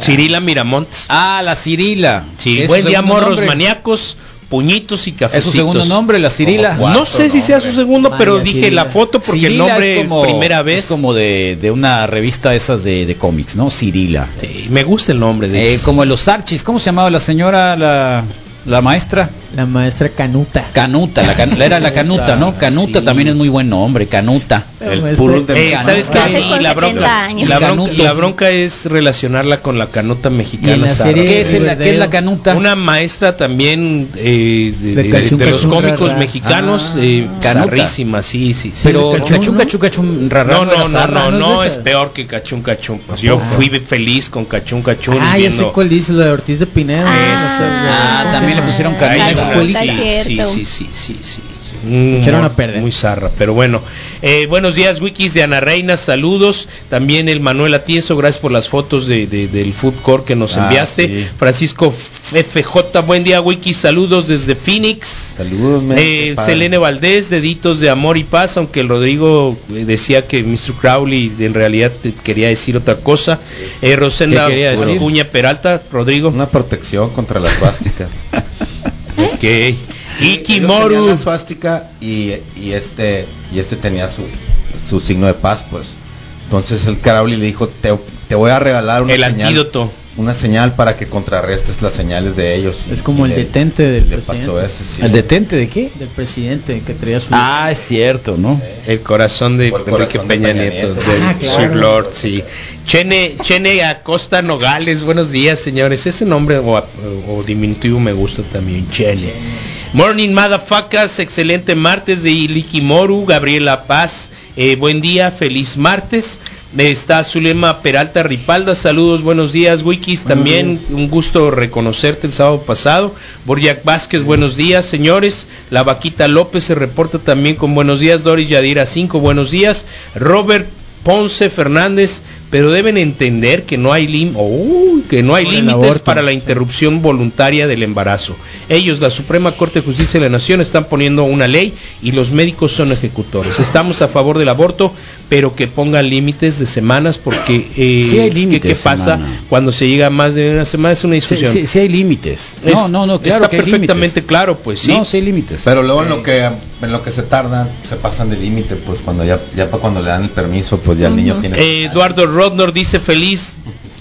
E: Cirila Miramontes.
A: Ah, la Cirila.
E: Sí,
A: ¿Es su
E: buen día, morros
A: nombre?
E: maníacos, puñitos y
A: ¿Es
E: cafecitos.
A: su segundo nombre, la Cirila?
E: No sé si sea su segundo,
G: Vaya,
E: pero dije
G: Cirila.
E: la foto porque el nombre es,
A: como-
E: primera vez.
A: Es como de, de una revista esas de, de cómics, ¿no? Cirila.
E: Sí, me gusta el nombre de
A: Eh, como en los Archis, ¿cómo se llamaba la señora, la, la maestra?
G: La maestra Canuta.
A: Canuta, la, can- era la Canuta, ¿no? Canuta
E: Sí.
A: también es muy buen nombre, Canuta.
F: El
G: Maestra-
F: puro de
E: Eh. ¿Sabes qué?
H: Con
E: la
H: 70
E: bronca, la, bronca, la bronca es relacionarla con la canuta
G: Y
E: mexicana.
G: la
E: Sara.
G: serie-
A: ¿Qué es, la, qué es la Canuta?
E: Una maestra también eh, de,
G: De
E: de-
G: cachún,
E: de los cómicos
G: rara.
E: mexicanos,
A: Ah,
E: eh, sí, sí, sí.
A: Pero
G: de Cachún,
A: cachún,
G: ¿no?
A: rara,
E: no, no, no, no,
G: ¿no es
E: es peor que Cachún. Pues yo
G: Ah.
E: fui feliz con Cachún Cachún.
G: Ah,
E: y
G: ya sé
E: viendo-
G: cuál dice, la de Ortiz de Pinedo.
H: Ah,
G: ¿no?
A: también le pusieron Canuta.
E: sí,
H: es
E: sí, sí, sí, sí,
G: Echaron a perder.
E: Muy zarra, pero bueno. Eh, buenos días, wikis de Ana Reina, saludos. También el Manuel Atienzo, gracias por las fotos de, de- del food court que nos
F: Ah,
E: enviaste.
F: sí.
E: Francisco FJ, buen día, wikis, saludos desde Phoenix.
F: Saludos,
E: Eh. Selene Valdés, deditos de amor y paz, aunque el Rodrigo eh, decía que Mr. Crowley en realidad quería decir otra cosa. Eh, Rosenda. Acuña Peralta, Rodrigo.
F: Una protección contra la suástica.
E: Ok. Ikimoru.
F: la suástica y, y este y este tenía su, su signo de paz, pues. Entonces el Crowley le dijo, te, te voy a regalar una
E: El
F: señal.
E: antídoto.
F: una señal para que contrarrestes las señales de ellos.
G: Es como el
F: le-
G: detente del
F: le
G: presidente.
F: pasó ese, sí.
A: ¿El detente de qué?
G: Del presidente que traía su...
A: Ah, es cierto, ¿no?
E: El corazón de
F: el
E: Enrique
F: corazón de
E: Peña,
F: Peña
E: Nieto,
F: Nieto.
E: del
G: Ah, claro.
E: Sir Lord, sí. Chene, Chene Acosta Nogales, buenos días, señores. Ese nombre o, o diminutivo me gusta también, Chene. Morning, motherfuckers. Excelente martes de Iliki Moru, Gabriela Paz. eh, buen día, feliz martes. Está Zulema Peralta Ripalda, saludos, buenos días, Wikis, también un gusto reconocerte el sábado pasado. Borjak Vázquez, buenos días, señores. La Vaquita López se reporta también con buenos días. Doris Yadira 5, buenos días. Robert Ponce Fernández, pero deben entender que no hay lim que no hay límites para la interrupción voluntaria del embarazo. Ellos, la Suprema Corte de Justicia de la Nación, están poniendo una ley y los médicos son ejecutores. Estamos a favor del aborto, pero que pongan límites de semanas porque eh,
A: Sí hay
E: ¿qué-
A: límites,
E: ¿qué, pasa cuando se llega a más de una semana? Es una discusión.
A: sí, sí hay límites.
E: Es-
A: No, no, no, claro
E: está
A: que
E: perfectamente claro, pues sí.
A: No, sí hay límites.
F: Pero luego en lo que en lo que se tardan, se pasan de límite, pues cuando ya ya para cuando le dan el permiso, pues ya el niño tiene
E: Eh, Eduardo Rodnor dice feliz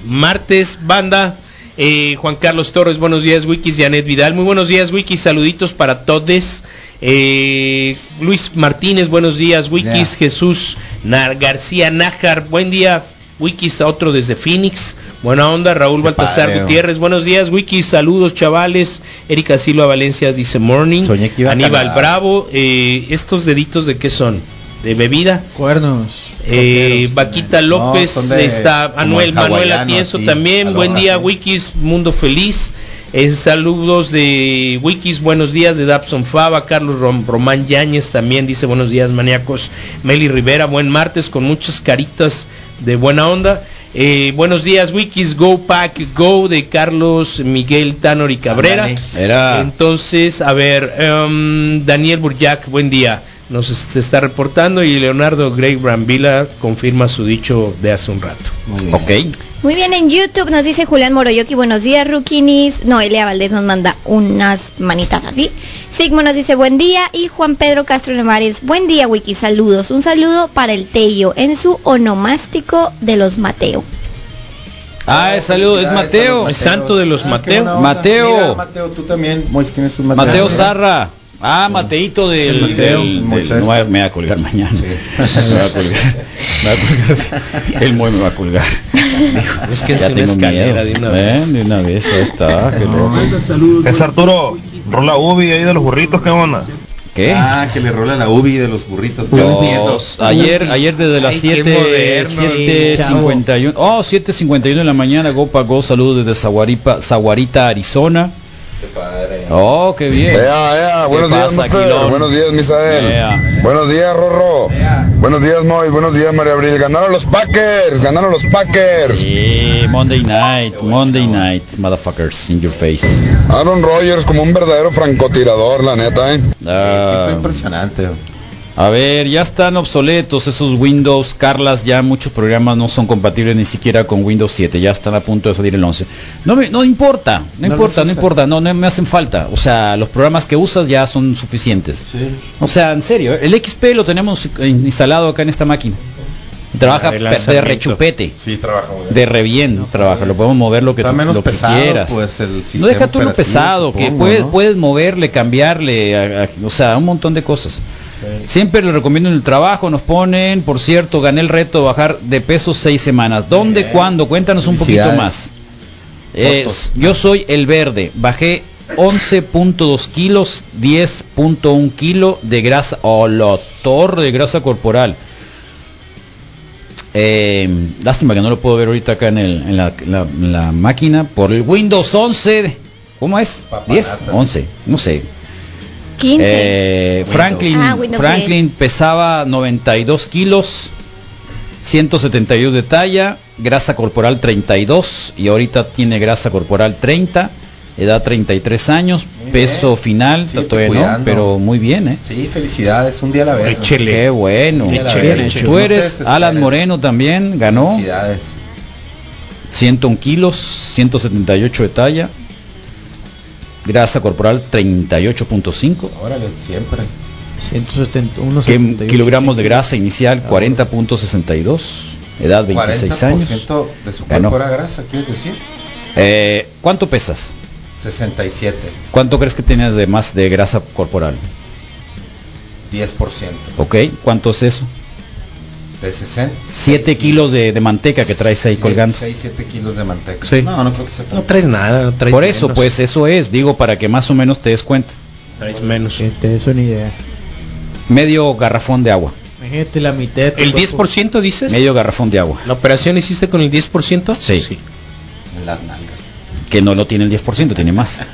E: martes, banda. Eh, Juan Carlos Torres, buenos días, Wikis, Janet Vidal, muy buenos días, Wikis, saluditos para todos. Eh, Luis Martínez, buenos días, Wikis. Jesús Nar García Nájar, buen día, Wikis, a otro desde Phoenix, buena onda, Raúl Baltasar
F: padre,
E: Gutiérrez, buenos días, Wikis, saludos chavales, Erika Silva Valencia dice morning,
F: Soñé que iba a
E: Aníbal. Bravo, eh, estos deditos de qué son, de bebida,
G: Cuernos.
E: eh. Vaquita
F: No,
E: López,
F: de-
E: está Anuel
F: el
E: Manuel
F: así,
E: también. Buen día. Wikis, Mundo Feliz. Eh, saludos de Wikis, buenos días de Dabson Fava, Carlos Rom- Román Yáñez también dice buenos días maníacos, Meli Rivera, buen martes con muchas caritas de buena onda. Eh, buenos días Wikis, Go Pack Go de Carlos Miguel Tanor y Cabrera.
A: Era
E: Entonces, a ver, em, Daniel Burjac, buen día. Nos se está reportando y Leonardo Grey Brambila confirma su dicho de hace un rato.
A: ok.
H: Muy bien, en YouTube nos dice Julián Moroyoki, buenos días, Rukinis. Noelia Valdés nos manda unas manitas así. Sigmo nos dice buen día y Juan Pedro Castro Nevares, buen día, Wiki, saludos. Un saludo para el Tello en su onomástico de los Mateo.
A: Ah, es saludo, es Mateo.
E: Es santo de los
F: Ah,
E: Mateo.
A: Mateo.
F: Mira, Mateo, tú también, Mois, tienes un Mateo.
A: Mateo Zarra. Ah, Mateito del,
F: Sí, Mateo,
A: del- del- no va- me va a colgar mañana.
F: Sí.
A: Me va a colgar. Me va a colgar. El Moy me va a colgar.
E: Es que
A: Ya
E: es una escalera
A: miedo.
E: de una
A: Ven,
E: vez.
A: De una vez, ahí está. Qué loco.
I: Es Arturo, rola Ubi ahí de los burritos, ¿qué onda?
A: ¿Qué?
F: Ah, que le rola la ubi de los burritos.
A: Ayer, ayer desde las
E: Ay, qué
A: 7,
E: moderno,
A: 7.51. Oh, 7.51 de la mañana. Go pa Go. Saludos desde Zaguaripa, Zaguarita, Arizona.
F: Qué padre.
A: Oh, qué bien.
J: Ea, ea, buenos
A: ¿Qué
J: días? Buenos días, Misael.
A: Ea.
J: Buenos días, Rorro. Buenos días, Moy. Buenos días, María Abril. Ganaron los Packers. Ganaron los Packers.
A: Sí, Monday night, Monday night, motherfuckers, in your face.
J: Aaron Rodgers como un verdadero francotirador, la neta, ¿eh?
F: Sí, fue
A: Ah,
F: impresionante.
A: A ver, ya están obsoletos esos Windows, Carlas, ya muchos programas no son compatibles ni siquiera con Windows 7, ya están a punto de salir el 11. No me, no importa, no,
F: No
A: importa, no importa, no, no me hacen falta. O sea, los programas que usas ya son suficientes.
F: Sí.
A: O sea, en serio, el XP lo tenemos instalado acá en esta máquina. Trabaja de rechupete.
F: Sí, trabaja muy bien.
A: De re bien, trabaja, lo podemos mover lo que,
F: Está
A: tú-
F: menos
A: lo que
F: pesado,
A: quieras.
F: pues, el
A: no deja tú lo pesado, que puedes,
F: ¿no?
A: puedes moverle, cambiarle, a- a- o sea, un montón de cosas. Siempre le recomiendo en el trabajo, nos ponen, por cierto, gané el reto de bajar de peso seis semanas. ¿Dónde,
F: Bien.
A: cuándo? Cuéntanos un poquito más. Es- yo soy el verde, bajé 11.2 kilos, 10.1 kilo de grasa, o la torre de grasa corporal. Eh, lástima que no lo puedo ver ahorita acá en, el- en la, la- máquina por el Windows 11. ¿Cómo es?
F: Papanatas.
A: ¿10? 11, no sé.
H: 15.
A: Eh,
F: Windows.
A: Franklin,
H: Ah, Windows
A: Franklin pesaba 92 kilos, 172 de talla, grasa corporal 32 y ahorita tiene grasa corporal 30, edad 33 años,
F: Muy
A: peso
F: bien.
A: final, todavía no, pero muy bien, ¿eh?
F: Sí, felicidades, un día a la vez.
E: Échele.
A: Qué bueno.
E: Échele.
A: Tú eres. Alan Moreno también, ganó
F: Felicidades.
A: 101 kilos, 178 de talla, grasa corporal 38.5.
F: Órale, siempre.
G: 171
A: ¿Qué kilogramos de grasa inicial? 40.62. Edad 26 años.
F: 40% de su
A: Ganó.
F: cuerpo era grasa, ¿quieres decir?
A: Eh, ¿Cuánto pesas?
F: 67,
A: ¿Cuánto crees que tienes de más de grasa corporal?
F: 10%.
A: ¿Ok? ¿Cuánto es eso?
F: De 60.
A: 7 kilos de, de manteca que traes ahí colgando.
F: 6, 7 kilos de manteca.
A: Sí.
F: No, no creo que se
E: No traes nada, no traes
A: Por eso,
E: menos.
A: pues eso es, digo, para que más o menos te des cuenta.
E: Traes menos.
G: Que te des una idea.
A: Medio garrafón de agua.
G: Imagínate la mitad
E: ¿El
G: cuerpo.
E: 10% dices?
A: Medio garrafón de agua.
E: ¿La operación hiciste con el 10%?
A: Sí.
F: En las nalgas.
A: Que no lo tiene el 10%, tiene más.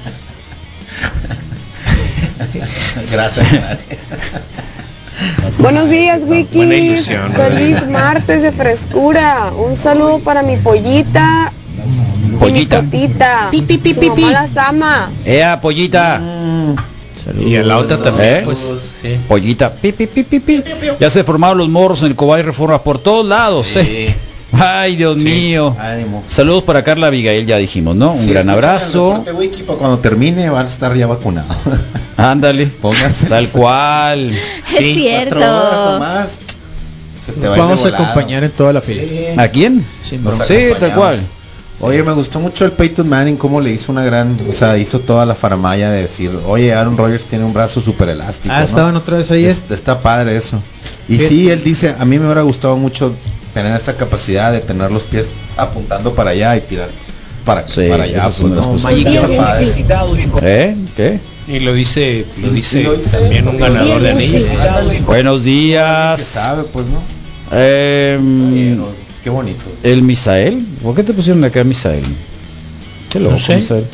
F: Gracias.
K: Buenos días, Wiki. Feliz martes de frescura. Un saludo para mi pollita.
A: Pollita.
K: Y mi potita.
H: Pi, pi, pi,
K: Su
H: pi,
K: mamá
H: pi.
K: las ama.
A: Ea, pollita.
E: Y a la otra también,
A: ¿Eh?
E: pues. sí.
A: Pollita. Pi, pi, pi, pi, pi. Ya se formaron los morros en el Cobay Reforma por todos lados, ¿eh?
F: Sí.
A: Ay, Dios mío.
F: Ánimo.
A: Saludos para Carla Abigail, ya dijimos, ¿no? Un
F: Sí,
A: gran
F: el
A: abrazo.
F: Wiki, para cuando termine van a estar ya vacunados.
A: Ándale.
F: Pónganse
A: Tal cual.
H: Es cierto.
F: Cuatro horas nomás. Se te va a ir
G: Vamos a acompañar en toda la fila.
F: Sí.
A: ¿A quién? Sí, tal cual.
F: Oye, me gustó mucho el Peyton Manning, cómo le hizo una gran, o sea, hizo toda la faramaya de decir, oye, Aaron Rodgers tiene un brazo súper elástico.
G: Ah,
F: ¿no?
G: estaban otra vez ahí.
F: Es- está padre eso. Y sí, él dice, a mí me hubiera gustado mucho tener esa capacidad de tener los pies apuntando para allá y tirar para,
A: Sí,
F: para allá.
A: esa es una de las
F: pues,
H: Sí,
F: padre.
H: sí,
A: ¿Eh? ¿Qué?
E: Y lo dice, lo dice,
F: lo dice,
E: también un
F: sí,
E: ganador de anillos.
A: Buenos días.
F: sabe, pues, ¿no?
A: Em,
F: Oye, no, qué bonito.
A: el Misael. ¿Por qué te pusieron acá Misael? Qué loco,
E: No sé.
A: Misael.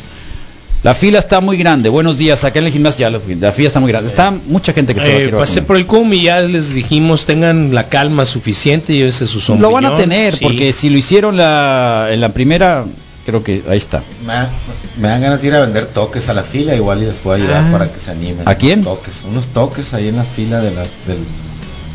A: La fila está muy grande. Buenos días. Acá en el gimnasio ya la, la fila está muy grande. Está mucha gente que se va a
E: Eh, pasé
A: vacunar.
E: por el CUM y ya les dijimos tengan la calma suficiente y ese es su
A: Lo van a tener
E: Sí.
A: porque si lo hicieron la, en la primera, creo que ahí está.
F: Me, da- me dan ganas de ir a vender toques a la fila, igual y les puedo ayudar
G: Ah.
F: para que se animen.
A: ¿A quién?
F: Unos toques, unos toques ahí en las filas de la, del...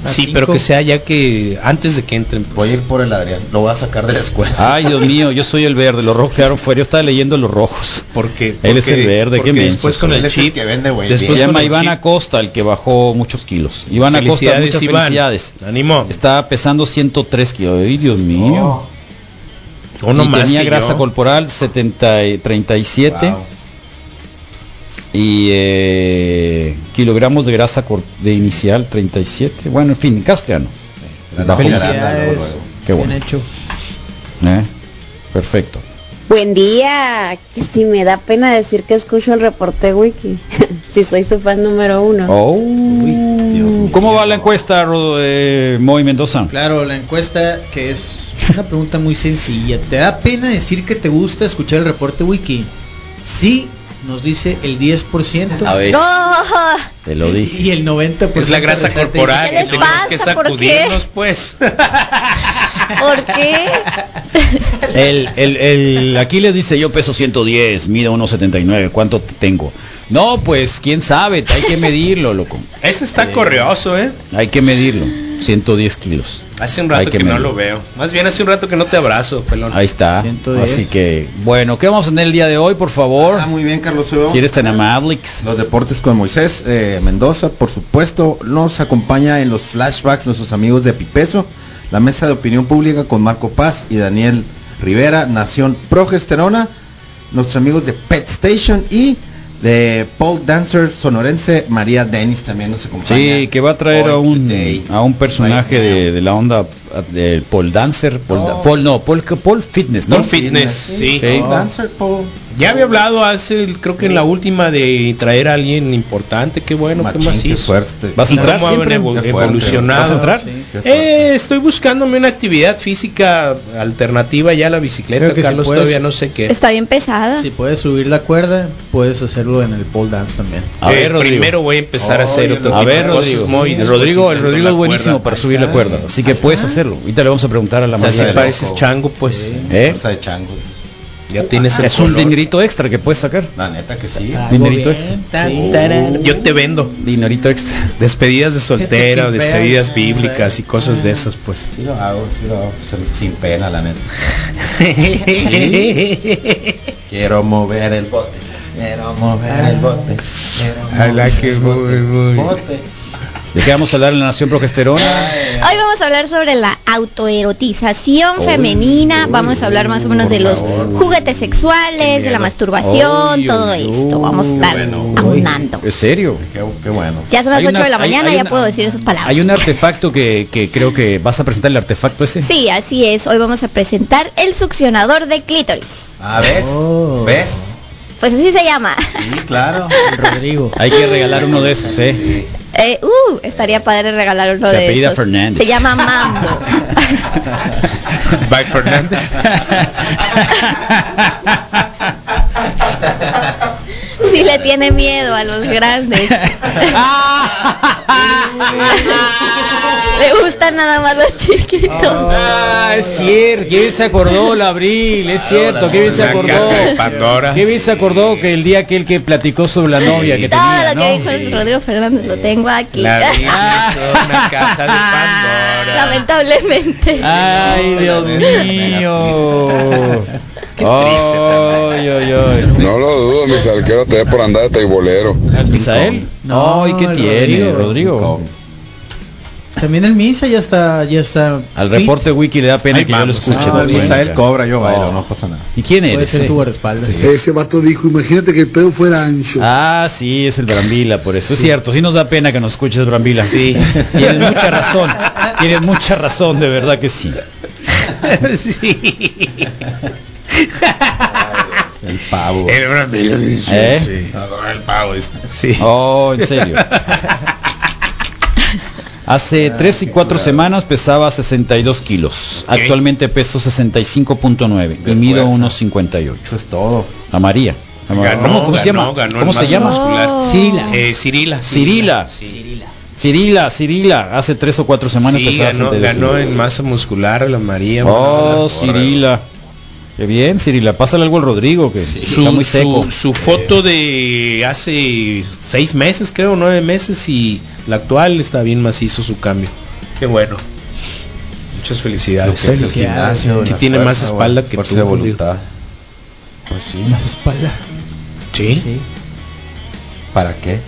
E: Sí,
G: cinco.
E: pero que sea ya que antes de que entren. pues.
F: Voy a ir por el Adrián, lo voy a sacar de la escuela.
A: Ay, Dios mío, yo soy el verde. Los rojos quedaron fuera. Yo estaba leyendo los rojos.
E: porque,
A: Él es el verde, qué menso
E: después con el chip
F: que vende, güey,
E: después
A: Se llama
E: el
A: Iván
E: chip-
A: Acosta, el que bajó muchos kilos. Iván Acosta, muchas
E: Iván.
A: felicidades.
E: Ánimo.
A: Está pesando 103 kilos. Ay, Dios mío.
E: Uno
A: y
E: más
A: tenía
E: que
A: grasa
E: yo.
A: corporal 70 y 37
F: Wow.
A: Y eh, kilogramos de grasa de inicial 37. Bueno, en fin, que ya no. Qué bueno.
G: Bien hecho.
A: ¿Eh? Perfecto.
L: Buen día. Que si me da pena decir que escucho el reporte wiki. si soy su fan número uno.
A: Oh.
F: Dios mío.
A: ¿Cómo va la encuesta, Ro- eh, Moy Mendoza?
G: Claro, la encuesta que es una pregunta muy sencilla. ¿Te da pena decir que te gusta escuchar el reporte wiki? Sí, nos dice el 10%.
A: A ver,
H: ¡No!
A: te lo dije.
G: Y el 90%
E: Es la grasa corporal que
H: ¿Qué les
E: tenemos que sacudirnos, pues.
H: ¿Por qué?
A: El, el, el Aquiles dice, yo peso 110, mido 1,79, ¿cuánto tengo? No, pues, quién sabe, hay que medirlo, loco.
E: Ese está correoso, ¿eh?
A: Hay que medirlo, 110 kilos.
E: Hace un
A: Hay
E: rato
A: que
E: que, no lo veo. Más bien hace un rato que no te abrazo, pelón.
A: Ahí está.
G: 110.
A: Así que, bueno, ¿qué vamos a tener el día de hoy, por favor?
F: Ah, muy bien, Carlos. hoy vamos
A: Si eres tan amable.
F: Los deportes con Moisés eh, Mendoza, por supuesto, nos acompaña en los flashbacks nuestros amigos de Pipeso, la mesa de opinión pública con Marco Paz y Daniel Rivera, Nación Progesterona, nuestros amigos de Pet Station y de Paul Dancer sonorense, María Dennis también nos acompaña.
A: Sí, que va a traer a un a un personaje
F: right
A: de, de la onda de Paul Dancer, Paul,
F: No.
A: Da- Paul no, Paul, Paul Fitness, ¿no?
E: Paul Fitness, sí.
F: Paul Dancer, Paul.
E: Ya había hablado hace, creo que en la última de traer a alguien importante. Qué bueno, qué
F: Machín,
E: más
F: qué
E: hizo.
F: fuerte.
A: ¿Vas a entrar
E: ¿Cómo
A: siempre?
F: Qué
E: evolucionado?
A: ¿Vas a entrar?
F: Sí, qué.
E: Eh, estoy buscándome una actividad física alternativa ya a la bicicleta,
G: que si
E: Carlos,
G: puedes-
E: todavía no sé qué.
H: Está bien pesada.
G: Si puedes subir la cuerda, puedes hacerlo en el pole dance también.
A: A
E: Eh,
A: ver, Rodrigo.
E: primero voy a empezar a hacer otro
A: A
E: tipo
A: ver, Rodrigo.
E: Después
A: Rodrigo, el Rodrigo es buenísimo
E: cuerda.
A: para subir la cuerda, así que
F: Ahí
A: puedes hacerlo. Ahorita le vamos a preguntar a la
E: O sea, si
A: de
E: pareces
F: loco.
E: chango, pues
A: ¿Eh?
F: Fuerza de changos.
E: Ya tienes el
A: Es un dinerito extra que puedes sacar.
F: La neta que sí.
A: Dinerito
G: bien,
A: extra.
G: tan.
E: Yo te vendo
A: Dinerito extra.
E: despedidas de soltera despedidas
G: pena,
E: bíblicas y cosas de esas, pues.
F: Sí lo hago, sí lo hago, sin- pena, la neta. Quiero mover el bote. Quiero mover el bote. Quiero mover el bote.
A: ¿De qué vamos a hablar en la Nación Progesterona?
H: Hoy vamos a hablar sobre la autoerotización femenina, vamos a hablar más o menos de los juguetes sexuales, de la masturbación, todo esto. Vamos a estar aunando.
A: ¿Es serio?
F: Qué, bueno.
H: Ya son las
A: Hay
H: 8
A: una-
H: de la
A: hay-
H: mañana,
A: hay
H: ya
A: una-
H: puedo decir esas palabras.
A: Hay un artefacto que, que creo que vas a presentar el artefacto ese.
H: Sí, así es. Hoy vamos a presentar el succionador de clítoris.
F: Ah, ¿ves?
A: Oh.
F: ¿Ves?
H: Pues así se llama.
F: Sí, claro.
G: Rodrigo.
A: Hay que regalar uno de esos, ¿eh?
H: Eh, uh, estaría padre regalar uno
A: Se
H: de
A: apellida
H: esos.
A: Fernández.
H: Se llama Mambo.
E: By Fernández.
H: Si le tiene miedo a los grandes. le gustan nada más los chiquitos.
A: Ah, es cierto, qué bien se acordó la Abril, es cierto, qué bien se acordó. Qué bien se acordó que el día aquel que platicó sobre la novia que
H: Todo
A: tenía,
H: lo que
A: ¿no?
H: dijo el Rodrigo Fernández lo tengo aquí.
E: La Biblia es una caja de Pandora.
H: Lamentablemente.
A: Ay, Dios mío. Qué Ay, ay, ay.
J: No lo dudo, mi salquero te ve por andar de teibolero.
A: ¿Al Misael?
G: No,
A: Ay, ¿qué tiene,
G: Rodrigo.
A: Rodrigo?
G: También el Misa ya está, ya está.
A: Al
G: fit.
A: reporte wiki le da pena
E: Ay,
A: que yo lo escuche.
F: No, el
A: favor.
F: Misael cobra, yo bailo, no pasa nada.
A: ¿Y quién
G: Puede
A: eres?
G: ser
A: eh?
G: tu guardaespaldas.
M: Ese vato dijo, imagínate que el pedo fuera ancho.
A: Ah, sí, es el Brambila, por eso. Es cierto, sí nos da pena que nos escuches Brambila. Sí. Tienes mucha razón. Tienes mucha razón, de verdad que sí.
E: sí.
F: El pavo.
A: ¿Eh?
E: Sí. Adora el pavo. dice. Sí.
A: Oh, en serio. Hace tres y cuatro semanas pesaba 62 kilos. Actualmente peso 65.9 y mido unos 58.
F: Eso es todo.
A: A María. A Ma-
E: Ganó,
A: ¿Cómo, cómo se llama?
E: ganó
A: ¿Cómo se llama?
E: muscular.
H: Oh.
G: Cirila.
E: Eh, Cirila.
A: Cirila.
E: Sí.
A: Cirila, Cirila. Hace tres o cuatro semanas
E: Sí, ganó,
A: 62
E: ganó en masa muscular la María.
A: Oh, Cirila. Qué bien, Cirila. Pásale algo al Rodrigo, que
E: Su,
A: está muy seco.
E: su, su foto de hace seis meses, creo, nueve meses, y la actual está bien macizo su cambio. Qué bueno. Muchas felicidades.
F: que es el gimnasio,
E: Sí
F: la
E: tiene más espalda que
F: fuerza
E: tú,
F: de
E: Rodrigo.
F: voluntad. Pues sí.
G: Más espalda.
E: Sí.
F: ¿Para qué?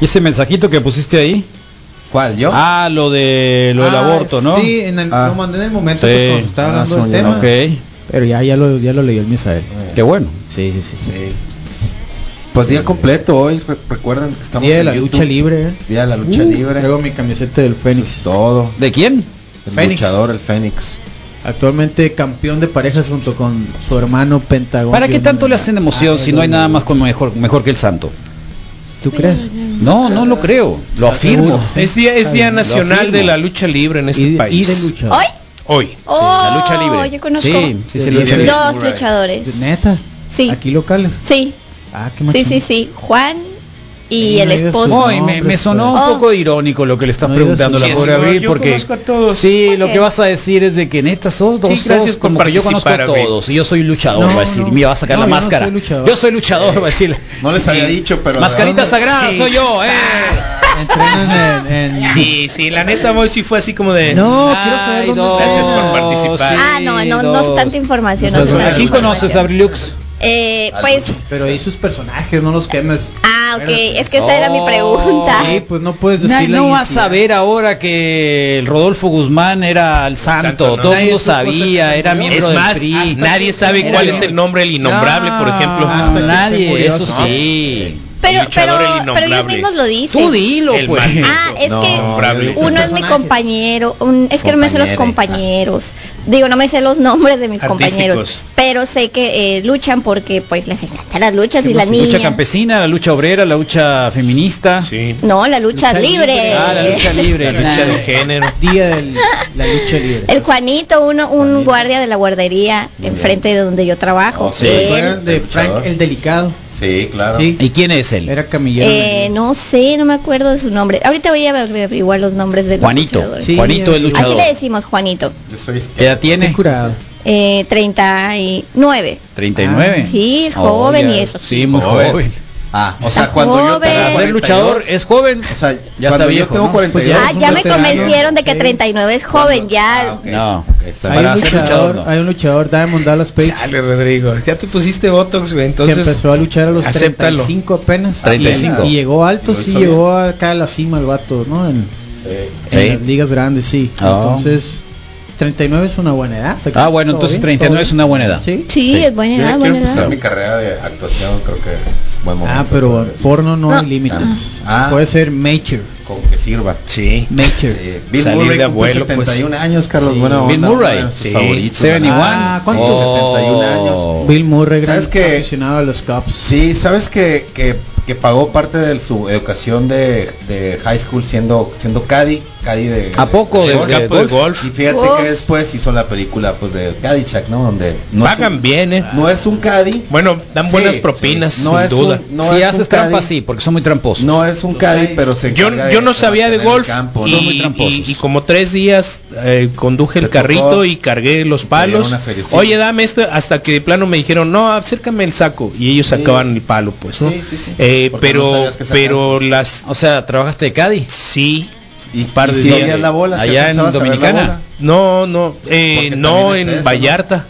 A: ¿Y ese mensajito que pusiste ahí?
F: ¿Cuál, yo?
A: Ah, lo de lo del
G: Ah,
A: aborto, ¿no?
G: Sí, en el,
F: Ah.
G: lo mandé en el momento
A: Sí.
G: pues, cuando se estaba
F: Ah,
G: hablando del
F: soñé.
G: tema.
A: Ok.
G: Pero ya, ya lo, ya lo leyó el Misael.
A: Qué bueno.
G: Sí, sí, sí.
F: Sí. Pues día completo hoy, re- recuerden que estamos
G: Día de
F: en
G: la
F: YouTube.
G: lucha libre. ¿eh?
F: Día de la lucha
G: Uh,
F: libre.
G: Traigo mi camiseta del Fénix.
F: es todo.
A: ¿De quién?
F: El
G: Fénix.
F: luchador, el Fénix.
G: Actualmente campeón de parejas junto con su hermano Pentagón.
A: ¿Para qué tanto le
G: ah,
A: hacen emoción si no hay nada más como mejor, mejor que el santo?
G: ¿Tú crees?
A: No, no lo creo. Lo
G: ¿Estás
A: afirmo.
E: Es día, es día nacional de la lucha libre en este
G: Y,
E: país.
G: y de lucha.
H: ¿Hoy?
E: Hoy.
H: Oh,
A: la lucha libre.
H: Yo conozco
A: Sí, sí, sí, vi.
H: dos luchadores.
G: ¿Neta?
H: Sí.
G: ¿Aquí locales?
H: Sí,
G: Ah, qué
H: sí, sí, sí. Juan y
G: Sí,
H: el esposo.
A: Ay, me, me sonó un
H: Oh.
A: poco irónico lo que le estás
G: No
A: preguntando a la pobre
E: Sí,
A: Abril porque
E: a todos.
A: sí,
H: ¿Por
A: lo que vas a decir es de que neta sos dos,
E: Sí, gracias
A: sos
E: por
A: como que yo conozco a todos y yo soy luchador,
G: No,
A: va a decir, me va a sacar
G: No,
A: la
G: yo no
A: máscara.
G: soy.
A: Yo soy luchador, va a decir.
F: No les había dicho, pero...
A: Mascarita
F: Sí.
A: sagrada,
E: Sí.
A: soy yo, eh.
G: Entrenan en... en-
E: Sí, sí, la neta, voy sí fue así como de.
G: No, quiero saber dónde
A: dos,
E: Gracias por participar.
H: Ah, no, no, no es tanta información.
A: ¿A quién conoces. Abrilux?
H: Eh, pues,
G: Pero ahí sus personajes, no los quemes.
H: ah, ok, es que esa era mi
A: Oh.
H: pregunta.
G: Sí, pues no puedes decir
A: no vas a ver ahora que el Rodolfo Guzmán era el santo,
E: santo, ¿no?
A: todo el mundo sabía, era miembro
E: Es
A: del
E: más,
A: PRI.
E: hasta nadie sabe cuál es el nombre del innombrable, por ejemplo.
G: hasta
A: nadie,
G: murió,
A: eso
G: ¿no?
A: sí.
H: Pero, pero, pero ellos mismos lo dicen.
A: Tú dilo,
E: El
A: pues.
H: Ah, es
F: No,
H: que uno es mi compañero, un, es que no me sé los compañeros. Digo, no me sé los nombres de mis
E: Artísticos.
H: compañeros, pero sé que eh, luchan porque pues les encantan las luchas y las
A: La lucha
H: niñas.
A: campesina, la lucha obrera, la lucha feminista.
E: Sí.
H: No, la lucha,
G: Lucha
H: libre.
G: libre.
A: Ah, la lucha libre.
E: La lucha de género.
G: Día de la lucha libre.
H: El Juanito, uno, un guardia de la guardería enfrente de donde yo trabajo.
F: Oh, sí.
H: Él,
G: ¿Se acuerdan de Frank el Delicado?
F: Sí, claro.
G: Sí.
A: ¿Y quién es él?
G: Era camillero.
H: eh, no sé, no me acuerdo de su nombre. Ahorita voy a averiguar los nombres de los
A: Juanito.
H: luchadores.
G: Sí,
A: Juanito el
G: Así
A: luchador.
H: le decimos Juanito.
F: Yo soy
A: ¿Qué edad tiene?
G: Curado.
H: Eh, 39.
A: 39.
H: Sí, es
A: Oh,
H: joven y eso.
A: Sí, muy
F: Joven.
A: joven.
F: Ah, o sea,
H: Está
F: cuando yo
H: joven. Ser
A: 42, luchador es joven.
F: O sea,
A: Ya
F: cuando
A: está
F: yo
A: viejo,
F: tengo
A: ¿no?
F: 42.
H: Ah, ya me convencieron de que 39 es joven, ya.
F: Ah, ok.
A: No.
F: Ok, está
G: Hay.
A: Para
G: un, luchador,
A: luchador, no.
G: hay un luchador, Diamond Dallas Page,
E: Chale, Rodrigo. Ya te pusiste Botox, güey.
G: que
E: Entonces.
G: empezó a luchar a los
E: acéptalo.
G: 35 apenas.
A: 35.
G: Y, y llegó alto, sí, llegó acá a la cima el vato, ¿no? En- En
A: Sí.
G: las ligas grandes, sí.
A: Ah.
G: Entonces, 39 es una buena edad.
A: Ah, bueno,
G: ¿Todo
A: entonces
G: bien?
A: 39
G: ¿Todo
A: es una buena edad.
G: Sí.
H: Sí, es buena
F: Yo ya
H: edad,
F: quiero empezar
H: edad.
F: mi carrera de actuación, creo que es buen momento.
G: Ah, pero porno no,
H: No.
G: hay límites.
F: Ah.
G: Puede ser major.
F: Con que sirva.
E: Sí.
G: Major.
F: Sí. Bill
E: Salir
F: Murray
E: de abuelo, pues.
F: 71 años, Carlos.
G: Sí.
F: Buena
A: Bill
F: onda,
A: Murray.
F: de nuestros
E: Sí.
F: favoritos.
A: 71.
F: Ah,
G: ¿cuántos?
F: 71 años.
A: Oh.
G: Bill Murray, gran
F: ¿Sabes
G: aficionado a los Cubs.
F: Sí, sabes que, que, que pagó parte de su educación de, de high school siendo siendo caddy, caddy de
A: ¿A poco de, golf?
E: golf.
F: Y fíjate
H: Oh.
F: que después hizo la película pues de Caddyshack, ¿no? Donde no
E: Pagan
F: un-
E: bien, ¿eh?
F: no es un caddy,
E: Bueno, dan
F: Sí,
E: buenas
F: sí.
E: propinas,
F: No
E: sin
F: es
E: duda.
F: un- no
A: si
F: es
A: haces trampa,
F: caddy,
A: sí, porque son muy tramposos.
F: no es un caddy, pero se
E: Yo, yo no sabía de golf
F: campo,
E: y,
A: muy tramposos.
E: y- y como tres días eh, conduje el carrito y cargué los palos. Oye, dame esto hasta que de plano me dijeron, no, acércame el saco y ellos
F: Sí.
E: sacaban el palo, pues. ¿no?
F: Sí, sí, sí.
E: Eh,
F: no
E: pero pero las
A: O sea, ¿trabajaste de Caddy?
E: sí
F: y,
E: par
F: y
E: de
F: si
E: días.
F: la bola,
A: Allá en Dominicana.
F: bola.
E: No, no, eh, no
F: es
E: en
F: eso,
E: Vallarta.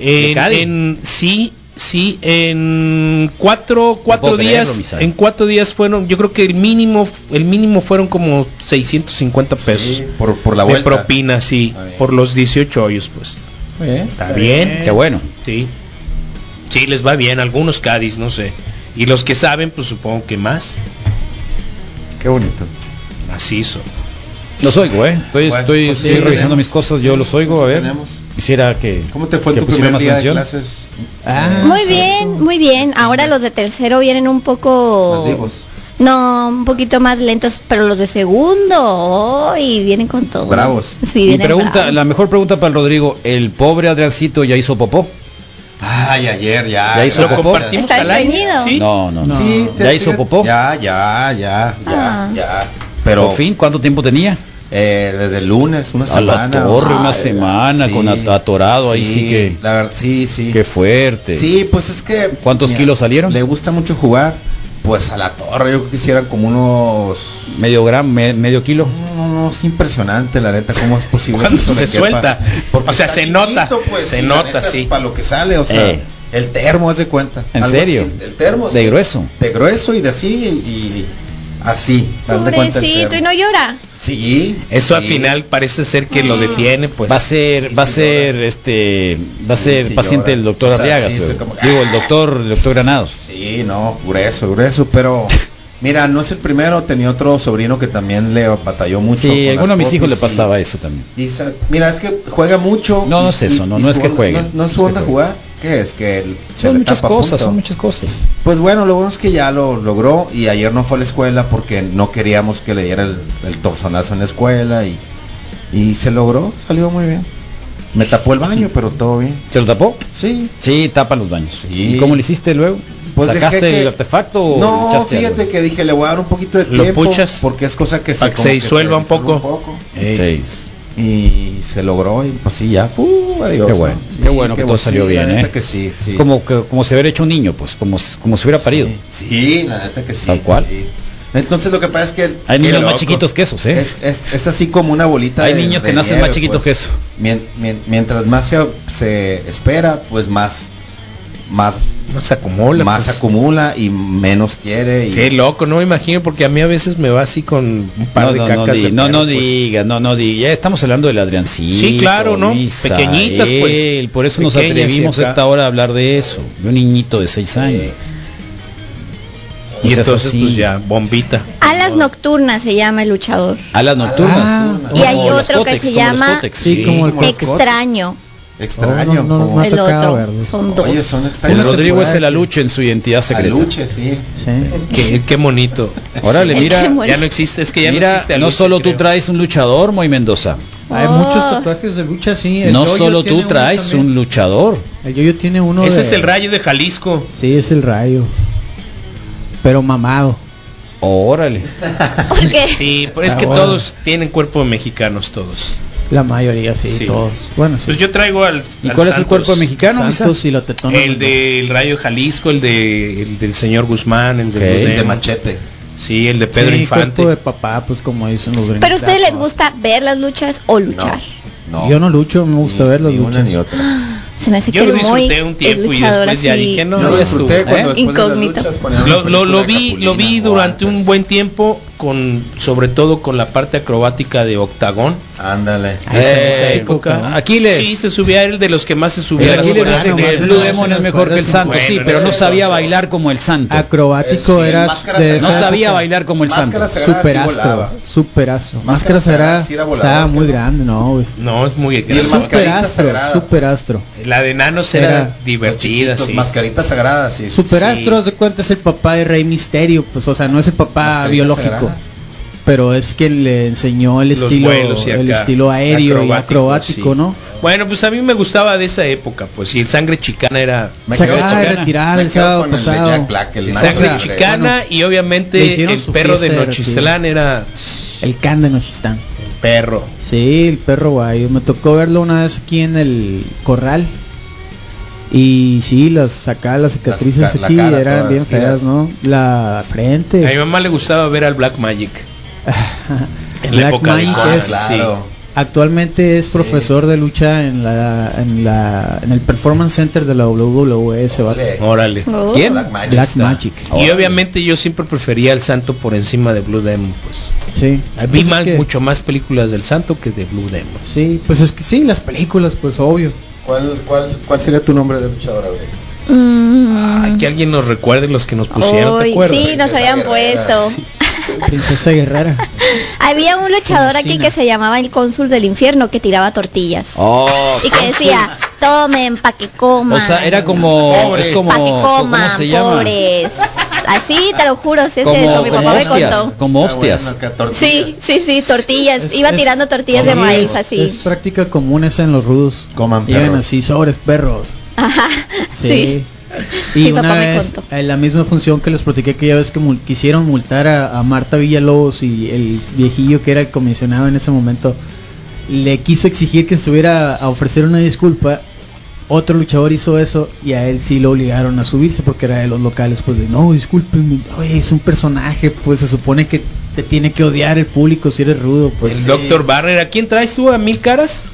E: En, en- sí, sí, en cuatro, cuatro
A: creerlo,
E: días, en cuatro días fueron, yo creo que el mínimo, el mínimo fueron como 650 pesos
F: Sí, por, por la
E: de
F: vuelta.
E: propina, sí,
F: bien.
E: por los 18 hoyos, pues.
F: Eh,
E: Está bien,
A: Qué bueno.
E: sí, sí les va bien, algunos Cádiz, no sé, y los que saben, pues supongo que más,
F: Qué bonito.
E: macizo.
A: Los oigo, ¿eh? Estoy,
F: Bueno,
A: estoy,
F: pues sí,
A: revisando
F: tenemos.
A: mis cosas, yo los oigo, a ver.
F: Tenemos.
A: Quisiera que...
F: ¿Cómo te fue tu primer día
A: atención.
F: de clases?
G: Ah,
H: Muy bien, muy bien. Ahora los de tercero vienen un poco... No, un poquito más lentos, pero los de segundo, y vienen con todo.
F: Bravos.
H: Sí,
A: Mi pregunta,
H: bravos.
A: la mejor pregunta para el Rodrigo, ¿el pobre Adriancito ya hizo popó?
F: Ay, ayer ya.
A: ¿Ya hizo popó?
E: compartimos
H: ¿Está
E: al aire? ¿sí?
A: No, no, no.
F: Sí, te-
A: ¿Ya hizo
F: fíjate-
A: popó?
F: Ya, ya, ya, ya,
H: Ah.
F: ya. Pero
A: Por fin, ¿cuánto tiempo tenía?
F: eh, desde el lunes, una
A: A la
F: semana.
A: torre, una
F: Ay,
A: semana,
F: sí,
A: con at- atorado, ahí sí que...
F: La verdad, sí, sí.
A: Qué fuerte.
F: Sí, pues es que.
A: ¿Cuántos kilos salieron?
F: Le gusta mucho jugar. Pues a la torre, yo quisiera como unos.
A: Medio gramo, me- medio kilo.
F: No, no, no, es impresionante, la neta, cómo es posible que
E: se suelta.
F: Porque
E: O sea, se nota,
F: pues,
E: se nota, sí.
F: Para lo que sale, o sea,
A: Eh.
F: el termo, haz de cuenta.
A: ¿En serio?
F: así, el termo.
A: De
F: sí.
A: grueso.
F: De grueso y de así y así. cuenta
H: Pobrecito,
F: termo.
H: y no llora.
F: Sí.
E: Eso al
F: sí.
E: final parece ser que lo detiene, pues.
A: va a ser, va a ser, este, va a
F: Sí,
A: ser
F: sí
A: paciente
F: llora.
A: el doctor
F: O sea,
A: Arriaga,
F: sí,
A: pero-
F: es como-
A: digo el doctor, el doctor Granados.
F: Sí, no, grueso, grueso, pero mira, no es el primero, tenía otro sobrino que también le batalló mucho.
A: Sí, alguno de mis hijos le pasaba eso también.
F: y mira, es que juega mucho.
A: No, no es eso, no,
F: y
A: no es que juegue.
F: No, no es su onda jugar. ¿Qué es? Que el- se
A: Son
F: le
A: muchas
F: tapa
A: cosas,
F: punto.
A: son muchas cosas.
F: Pues bueno, lo bueno es que ya lo logró y ayer no fue a la escuela porque no queríamos que le diera el, el torzonazo en la escuela y, y se logró, salió muy bien. Me tapó el baño, pero todo bien.
A: ¿Se lo tapó?
F: Sí.
A: Sí, tapa los baños.
F: Sí.
A: ¿Y cómo le hiciste luego?
F: Pues
A: ¿Sacaste
F: que-
A: el artefacto o
F: No, fíjate
A: algo?
F: que dije, le voy a dar un poquito de
E: Lo
F: tiempo
E: puchas
F: porque es cosa que se,
E: para que
F: como
E: se disuelva un poco.
A: Sí.
F: Y se logró y pues sí, ya, fu, adiós.
A: Qué bueno,
F: ¿no?
A: qué bueno que todo
F: sí,
A: salió
F: la
A: bien,
F: neta
A: ¿eh?
F: que sí, sí.
A: Como que como se hubiera hecho un niño, pues, como, como si hubiera parido.
F: Sí, sí, la neta que sí.
A: Tal cual.
F: sí. Entonces lo que pasa es que el-
A: Hay niños
F: loco.
A: más chiquitos que esos, ¿eh?
F: Es, es, es así como una bolita
A: Hay
F: de-
A: niños que
F: de
A: nacen
F: nieve,
A: más chiquitos
F: pues.
A: que eso.
F: Mien- mien- mientras más se, se espera, pues más más
E: No se acumula.
F: más
E: pues.
F: acumula y menos quiere y
E: Qué loco, no me imagino, porque a mí a veces me va así con un par
A: No,
E: de
A: no,
E: cacas
A: no, di- no, no
E: pues.
A: diga, no, no diga. Ya estamos hablando del Adriancito.
E: Sí, claro, ¿no? Pequeñitas, pues.
A: Por eso nos
E: y
A: atrevimos a esta hora a hablar de eso. De un niñito de seis años.
E: Y
A: es
E: entonces,
A: así.
E: pues ya, bombita.
H: Alas nocturnas se llama el luchador.
A: Alas nocturnas.
G: Ah,
H: Y hay otro que se llama.
G: Sí, como el.
H: Extraño.
F: Extraño.
G: No, no,
F: como-
G: no. Me ha
H: El
G: tocado
H: otro.
G: verlos.
H: Son dos.
F: Oye, son
A: El
F: extraños.
A: Rodrigo es el aluche en su identidad secreta.
F: Aluche, sí.
G: Sí.
E: Qué, qué bonito.
A: Órale, mira.
E: Ya no existe, es que ya no
A: mira,
E: existe
A: no solo tú traes un luchador, Moy Mendoza.
G: Hay
H: Oh.
G: muchos tatuajes de lucha, sí. El
A: No
G: Yoyo
A: solo tú traes un luchador.
G: El Yoyo tiene uno
E: Ese
G: de-
E: es el rayo de Jalisco.
G: Sí, es el rayo. Pero mamado.
A: Órale.
H: ¿Por qué?
E: Sí, pero es que
G: bueno.
E: todos tienen cuerpo de mexicanos, todos.
G: La mayoría, sí,
E: Sí.
G: todos. Bueno, sí.
E: Pues yo traigo al.
A: ¿Y
E: al
A: cuál es el
E: Santos.
A: cuerpo mexicano?
G: Santos y lo tetón.
E: El del Rayo de Jalisco, el de el del señor Guzmán, el de,
A: Ok.
E: Blue
F: El de machete.
E: Sí, el de Pedro
G: sí,
E: Infante.
G: cuerpo de papá, pues como dicen los gringos.
H: ¿Pero a ustedes les gusta ver las luchas o luchar?
F: No.
G: Yo no lucho, me gusta
F: Ni-
G: ver las
F: ni una
G: luchas.
F: ni otra.
H: Se me hace
E: Yo
H: que
E: lo disfruté un
H: es
E: tiempo y
H: luchador
E: después ya
H: así.
E: dije, no,
F: Yo lo disfruté
E: estuvo.
F: cuando
H: ¿Eh?
F: después de las
H: Incógnito.
F: luchas
E: Lo,
F: una
E: lo, lo
F: de
E: vi lo vi durante un buen tiempo con, sobre todo con la parte acrobática de Octagón.
F: Ándale.
A: Eh,
E: época.
A: Aquiles.
E: Sí, se subía él de los que más se subía.
A: Aquiles el Blue Demon es mejor que el Santo, sí, pero no sabía bailar como el Santo.
G: Acrobático era
A: No sabía bailar como el Santo.
G: Superastro, superastro. Máscara sagrada estaba muy grande, no, güey.
E: No, es muy
G: Superastro, superastro.
E: La de enanos era, divertida, sí.
F: Mascarita sagrada, sí.
G: Superastro, de cuenta, es el papá de Rey Misterio, pues, o sea, no es el papá biológico. Pero es que le enseñó el
E: Los
G: estilo, el estilo aéreo y
E: acrobático, sí.
G: ¿no?
E: Bueno, pues a mí me gustaba de esa época, pues y el sangre chicana era
G: Se acaba de retirar el sábado pasado.
E: el sangre
G: O sea,
E: chicana
G: bueno,
E: y obviamente el perro de Nochistlán era
G: El can de Nochistlán.
E: perro.
G: Sí, el perro guay. Me tocó verlo una vez aquí en el corral. Y sí, las acá las cicatrices
E: Las ca- la
G: aquí
E: cara
G: eran bien feas, ¿no? La frente.
E: A mi mamá le gustaba ver al Black Magic. En la
G: Black
E: época de sí.
G: Actualmente es profesor de lucha en la en la en el Performance Center de la WWE, vato.
E: Órale.
G: Oh.
E: ¿Quién?
G: Black Magic Black está. Magic.
E: Y obviamente yo siempre prefería al Santo por encima de Blue Demon, pues.
G: Sí.
E: Vi
G: Pues es
E: más,
G: que-
E: mucho más películas del Santo que de Blue Demon.
G: Sí, pues es que sí, las películas, pues obvio.
F: ¿Cuál, cuál, cuál sería tu nombre de luchadora?
H: Mm.
E: Que alguien nos recuerde los que nos pusieron, ¿te acuerdas?
H: sí, nos habían puesto.
G: Princesa Guerrera.
H: Había un luchador aquí que se llamaba el cónsul del infierno que tiraba tortillas.
A: Oh,
H: y que decía, tomen pa' que coman.
A: O sea, era como es como
H: pa' que
A: ¿cómo
H: coman,
A: se llama?
H: pobres. Así, te lo juro, sí, es
A: Como,
H: eso, mi
A: como
H: papá me
A: hostias,
H: contó.
A: como hostias.
H: Sí, sí, sí, tortillas.
G: Es-
H: Iba
G: es-
H: tirando tortillas de maíz
G: es-
H: así.
G: Es práctica común esa en los rudos.
F: Coman perros.
G: así, sobres perros.
H: Ajá,
G: Sí.
H: sí.
G: Y
H: Mi
G: una vez, en la misma función que les platiqué aquella vez que mul- quisieron multar a, a Marta Villalobos y el viejillo que era el comisionado en ese momento le quiso exigir que se subiera a ofrecer una disculpa. Otro luchador hizo eso y a él sí lo obligaron a subirse porque era de los locales. Pues de no, discúlpenme, oye, es un personaje, pues se supone que te tiene que odiar el público si eres rudo. Pues
E: el Dr. Barner, ¿a quién traes tú? ¿A Mil Caras?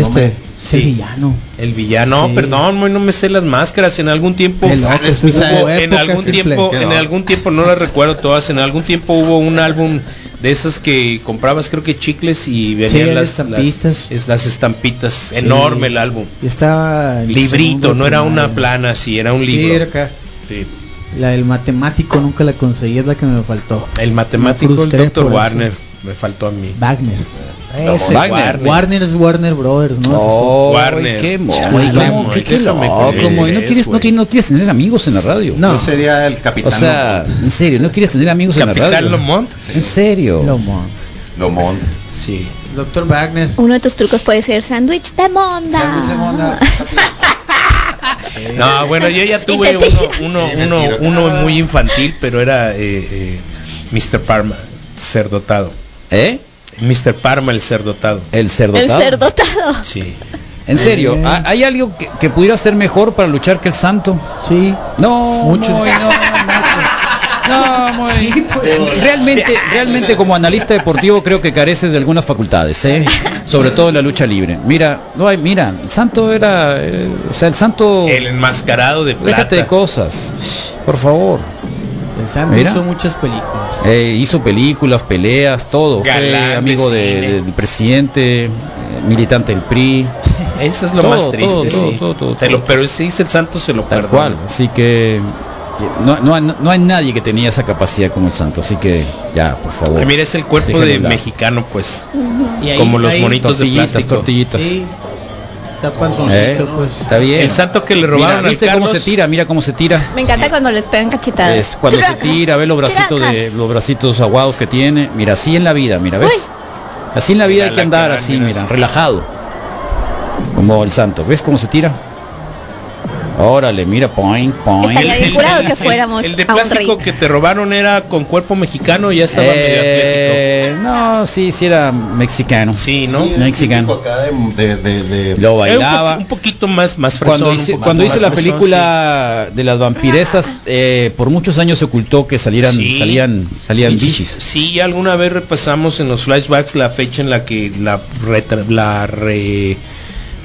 G: Este,
E: sí.
G: es el villano.
E: El villano,
G: Sí.
E: perdón, muy no me sé las máscaras. En algún tiempo,
G: loco, esa
E: hubo- en algún
G: simple.
E: tiempo, en algún tiempo no las recuerdo todas. En algún tiempo hubo un álbum de esas que comprabas, creo que chicles y venían
G: Sí,
E: las,
G: las estampitas.
E: las, es- las estampitas.
G: Sí.
E: Enorme el álbum.
G: Y estaba
E: Librito, no era una plana, sí, era un
G: Sí,
E: libro.
G: era acá.
E: Sí.
G: La del matemático nunca la conseguí, es la que me faltó.
E: El matemático,
G: Me
E: el Dr.
G: eso.
E: Me faltó a mí.
G: Wagner.
E: Ese
G: Wagner. Warner es Warner Brothers, ¿no?
A: Oh,
E: Warner.
A: qué ¿Qué- loco, no quieres, no,
E: güey.
A: tienes, no quieres tener amigos en la radio.
G: No.
F: Yo sería el capitán.
A: O sea, en serio, no quieres tener amigos en la
E: Capitán
A: radio.
E: Lomont.
A: En serio.
G: Lomont.
F: Lomont.
E: Sí.
G: Doctor Wagner.
H: Uno de tus trucos puede ser sándwich de monda.
E: No, bueno, yo ya tuve uno, uno, uno, uno muy infantil, pero era eh, eh, Mr. Parma, cerdotado.
A: ¿Eh?
E: Mr. Parma, el cerdotado.
A: El
H: El
A: cerdotado.
H: cerdotado.
E: Sí.
A: En serio,
G: Eh.
A: ¿ha- ¿hay algo que, que pudiera ser mejor para luchar que el santo?
G: Sí.
A: No,
G: Mucho.
A: Moy, no, no, Moy. Realmente, realmente como analista deportivo creo que careces de algunas facultades, ¿eh? sobre todo en la lucha libre. Mira, no hay, mira, el santo era, eh, o sea, el santo,
E: El enmascarado de plata.
A: déjate de cosas, por favor.
G: El Sam
A: Mira.
G: hizo muchas películas.
A: Eh, hizo películas, peleas, todo.
E: Galán
A: Fue amigo de- del presidente, eh, militante del PRI.
E: Eso es lo
A: Todo,
E: más triste,
A: todo,
E: sí.
A: todo, todo, todo,
E: Se lo-
A: todo.
E: pero si dice el santo se lo
A: Tal
E: perdona.
A: cual. Así que no, no, hay- no hay nadie que tenía esa capacidad como el santo. Así que ya, por favor.
E: Mira, es el cuerpo de
A: hablar.
E: mexicano, pues.
G: Y ahí-
E: Como los
G: ahí-
E: monitos de
A: tortillitas,
E: plástico.
A: tortillitas.
G: Sí. Está panzoncito,
A: Eh,
G: pues.
A: Está bien.
E: El santo que le
A: Mira,
E: robaron al
A: ¿viste cómo se tira? Mira cómo se tira.
H: Me encanta cuando les pegan cachetadas.
A: Es cuando se tira, ve los bracitos de los bracitos aguados que tiene. Mira, así en la vida, mira, ¿ves? Así en la vida
E: Mira
A: hay que andar
E: cara,
A: así,
E: mira
A: mira,
E: así.
A: relajado. Como el santo, ¿ves cómo se tira? Órale, mira, point, point.
H: Estaría bien curado que fuéramos
E: El de
H: a un
E: plástico que te robaron era con cuerpo mexicano y ya estaba medio
A: Eh, no, sí, sí era mexicano.
E: atlético. Sí, ¿no?
F: Sí,
A: Mexicano.
F: típico acá de, de, de- de-
A: Lo
E: un,
A: bailaba.
E: un poquito más, más fresón,
A: Cuando hice,
E: poquito
A: cuando
E: más
A: hice la
E: fresón,
A: película de las vampiresas, eh, por muchos años se ocultó que salieran,
E: Sí.
A: salían, salían bichis.
E: Sí, alguna vez repasamos en los flashbacks la fecha en la que la, retra- la re-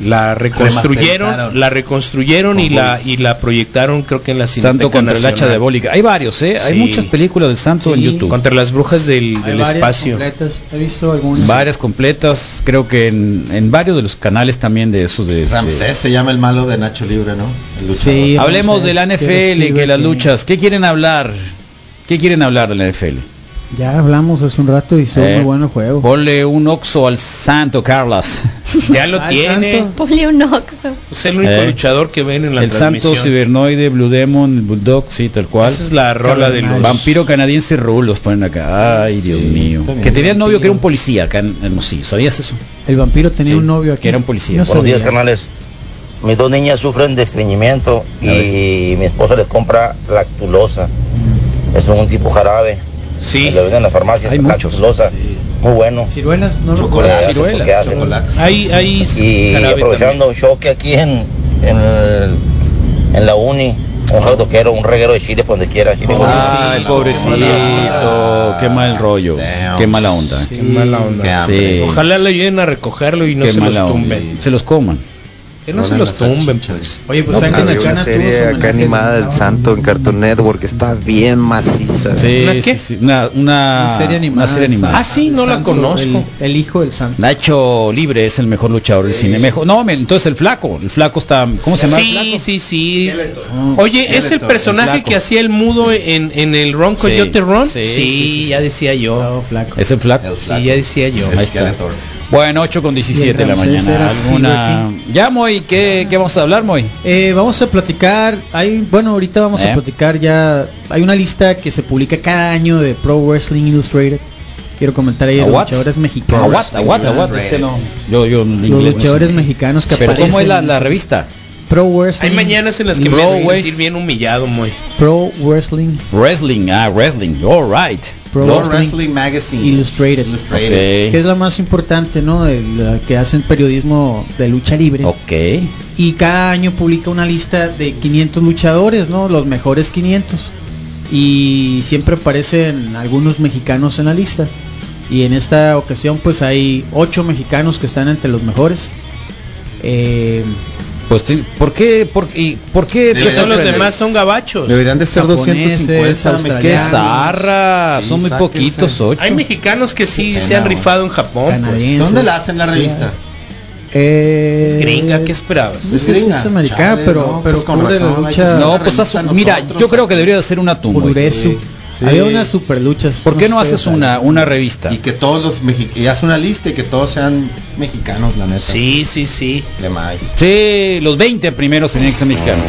E: La reconstruyeron, la reconstruyeron y la y la proyectaron creo que en la
A: Santo contra el hacha
E: Nacional.
A: diabólica. Hay varios, ¿eh? Hay
E: Sí.
A: muchas películas del Santo en. YouTube.
E: Contra las brujas del,
G: Hay
E: del
G: varias
E: espacio.
G: completas, He visto algunas.
A: Varias completas, creo que en, en varios de los canales también de esos de...
F: Ramsés
A: de-
F: se llama el malo de Nacho Libre, ¿no? El.
G: Sí,
A: Hablemos
G: Ramsés,
A: de la
G: que
A: NFL,
G: recibe
A: que las
G: que-
A: luchas. ¿Qué quieren hablar? ¿Qué quieren hablar de la NFL?
G: Ya hablamos hace un rato y estuvo
A: Eh,
G: muy bueno el juego.
A: Ponle un oxo al Santo Carlos.
E: Ya lo tiene.
G: Santo.
H: Ponle un oxo.
E: Es el único
A: Eh.
E: luchador que ven en la
A: el Santo
E: transmisión.
A: Cibernoide, Blue Demon, el Bulldog, sí, tal cual.
E: Esa es la rola de los
A: Vampiro canadiense Rules los ponen acá. Ay, Dios mío. Que tenía el novio que era un policía acá en Hermosillo. ¿Sabías eso?
G: El vampiro tenía
A: Sí,
G: un novio aquí.
A: que era un policía.
G: No
N: Buenos días,
G: sabía.
N: carnales. Mis dos niñas sufren de estreñimiento y mi esposa les compra lactulosa. Es un tipo jarabe.
E: Sí.
N: Lo venden en la farmacia.
A: Hay muchos.
N: Lactulosa. Muy bueno.
G: Ciruelas, no lo
F: Chocolate,
N: Hace
F: ciruelas, chocolates.
E: Hay, hay
N: Y aprovechando choque aquí en, en, el- en la uni, un hot doguero, un reguero de chile por donde quiera. chile con-
A: Ay, pobrecito. Qué mal rollo.
F: Damn.
A: Qué mala onda.
E: Qué mala onda.
F: Qué hambre.
A: Sí.
E: Ojalá le ayuden a recogerlo y no
A: Qué
E: se los tumben.
A: Se los coman.
E: Que no se los tumben, pues.
G: Oye, pues
A: No,
O: una serie acá animada
G: el
O: del. Santo en Cartoon Network está bien maciza.
A: Sí,
E: ¿Una qué?
A: sí, Una, una,
G: Una serie animada.
A: una serie
G: el
A: animada.
E: Ah, sí, no la
G: Santo,
E: conozco.
G: El, el hijo del santo.
A: Nacho Libre es el mejor luchador del cine. Mejor, no, me- entonces el flaco. El flaco está. ¿Cómo se llama? el
E: Sí,
A: flaco?
E: sí, sí.
G: Oh,
E: Oye, ¿es el personaje
A: el
E: que hacía el mudo en, en el Ron
A: Sí,
E: Coyote Ron?
A: sí,
E: Sí,
A: sí, sí, sí.
E: ya decía yo.
G: flaco.
A: Es el flaco.
F: El
E: Sí, ya decía yo.
F: El
A: Ahí está. Bueno, 8 con 17 de la mañana. ¿Alguna... Ya, Moy, ¿qué, ¿qué vamos a hablar, Moy?
G: Eh, vamos a platicar, hay, bueno, ahorita vamos
A: Eh.
G: a platicar ya, hay una lista que se publica cada año de Pro Wrestling Illustrated. Quiero comentar ahí de los
A: What?
G: luchadores mexicanos.
A: Aguat, aguat, aguat, es que no. Yo, yo en
G: Los luchadores mexicanos que
A: Pero ¿cómo es la,
G: aparecen
A: la revista?
G: Pro Wrestling.
E: Hay mañanas en las que me
A: Pro
E: hacen
A: West-
E: sentir bien humillado, muy.
G: Pro Wrestling
A: Wrestling, ah, wrestling. All right.
G: Pro Wrestling
F: Wrestling Magazine.
G: Illustrated.
F: Illustrated.
G: Que es la más importante, ¿no? El, la que hacen periodismo de lucha libre.
A: Ok.
G: y cada año publica una lista de 500 luchadores, ¿no? Los mejores 500. Y siempre aparecen algunos mexicanos en la lista. Y en esta ocasión pues hay 8 mexicanos que están entre los mejores. Eh,
A: Pues, sí, ¿por qué? ¿Por, y, ¿por qué?
E: Son los demás son gabachos.
F: Deberían de ser
G: Japoneses,
F: 250
G: australianos.
A: ¡Qué zarra!
F: Sí,
A: Son muy poquitos, 8.
E: Hay mexicanos que sí se han rifado en Japón. Pues.
F: ¿Dónde la hacen la revista?
G: eh,
E: Es gringa, ¿qué esperabas?
F: Es
G: es,
F: gringa.
G: es americana,
F: Chale,
G: pero,
F: no,
G: pero
F: pues con razón,
G: lucha
A: No, pues mira,
F: nosotros
A: yo creo que debería de ser una tumba.
F: Sí.
G: Había unas super luchas.
A: ¿Por qué no haces una, una revista?
F: Y que todos los mexicanos, y haz una lista y que todos sean mexicanos, la neta.
E: Sí, sí, sí.
F: De maíz.
A: Sí, los 20 primeros tenían que ser mexicanos.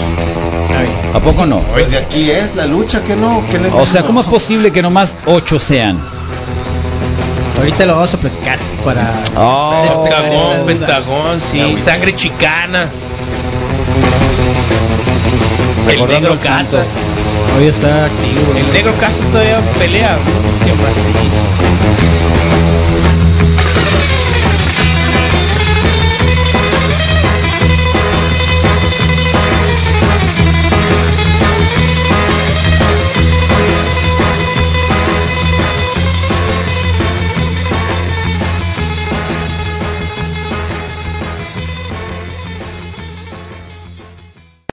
A: ¿A poco no?
F: Pues de aquí es la lucha, que no, que
A: O sea, ¿cómo es posible que nomás 8 sean?
G: Ahorita lo vamos a platicar para
A: Oh,
E: Pentagón. Pentagón, sí. Sangre chicana. El negro
A: Santo.
G: Está activo.
E: El negro Casas todavía pelea. Qué macizo.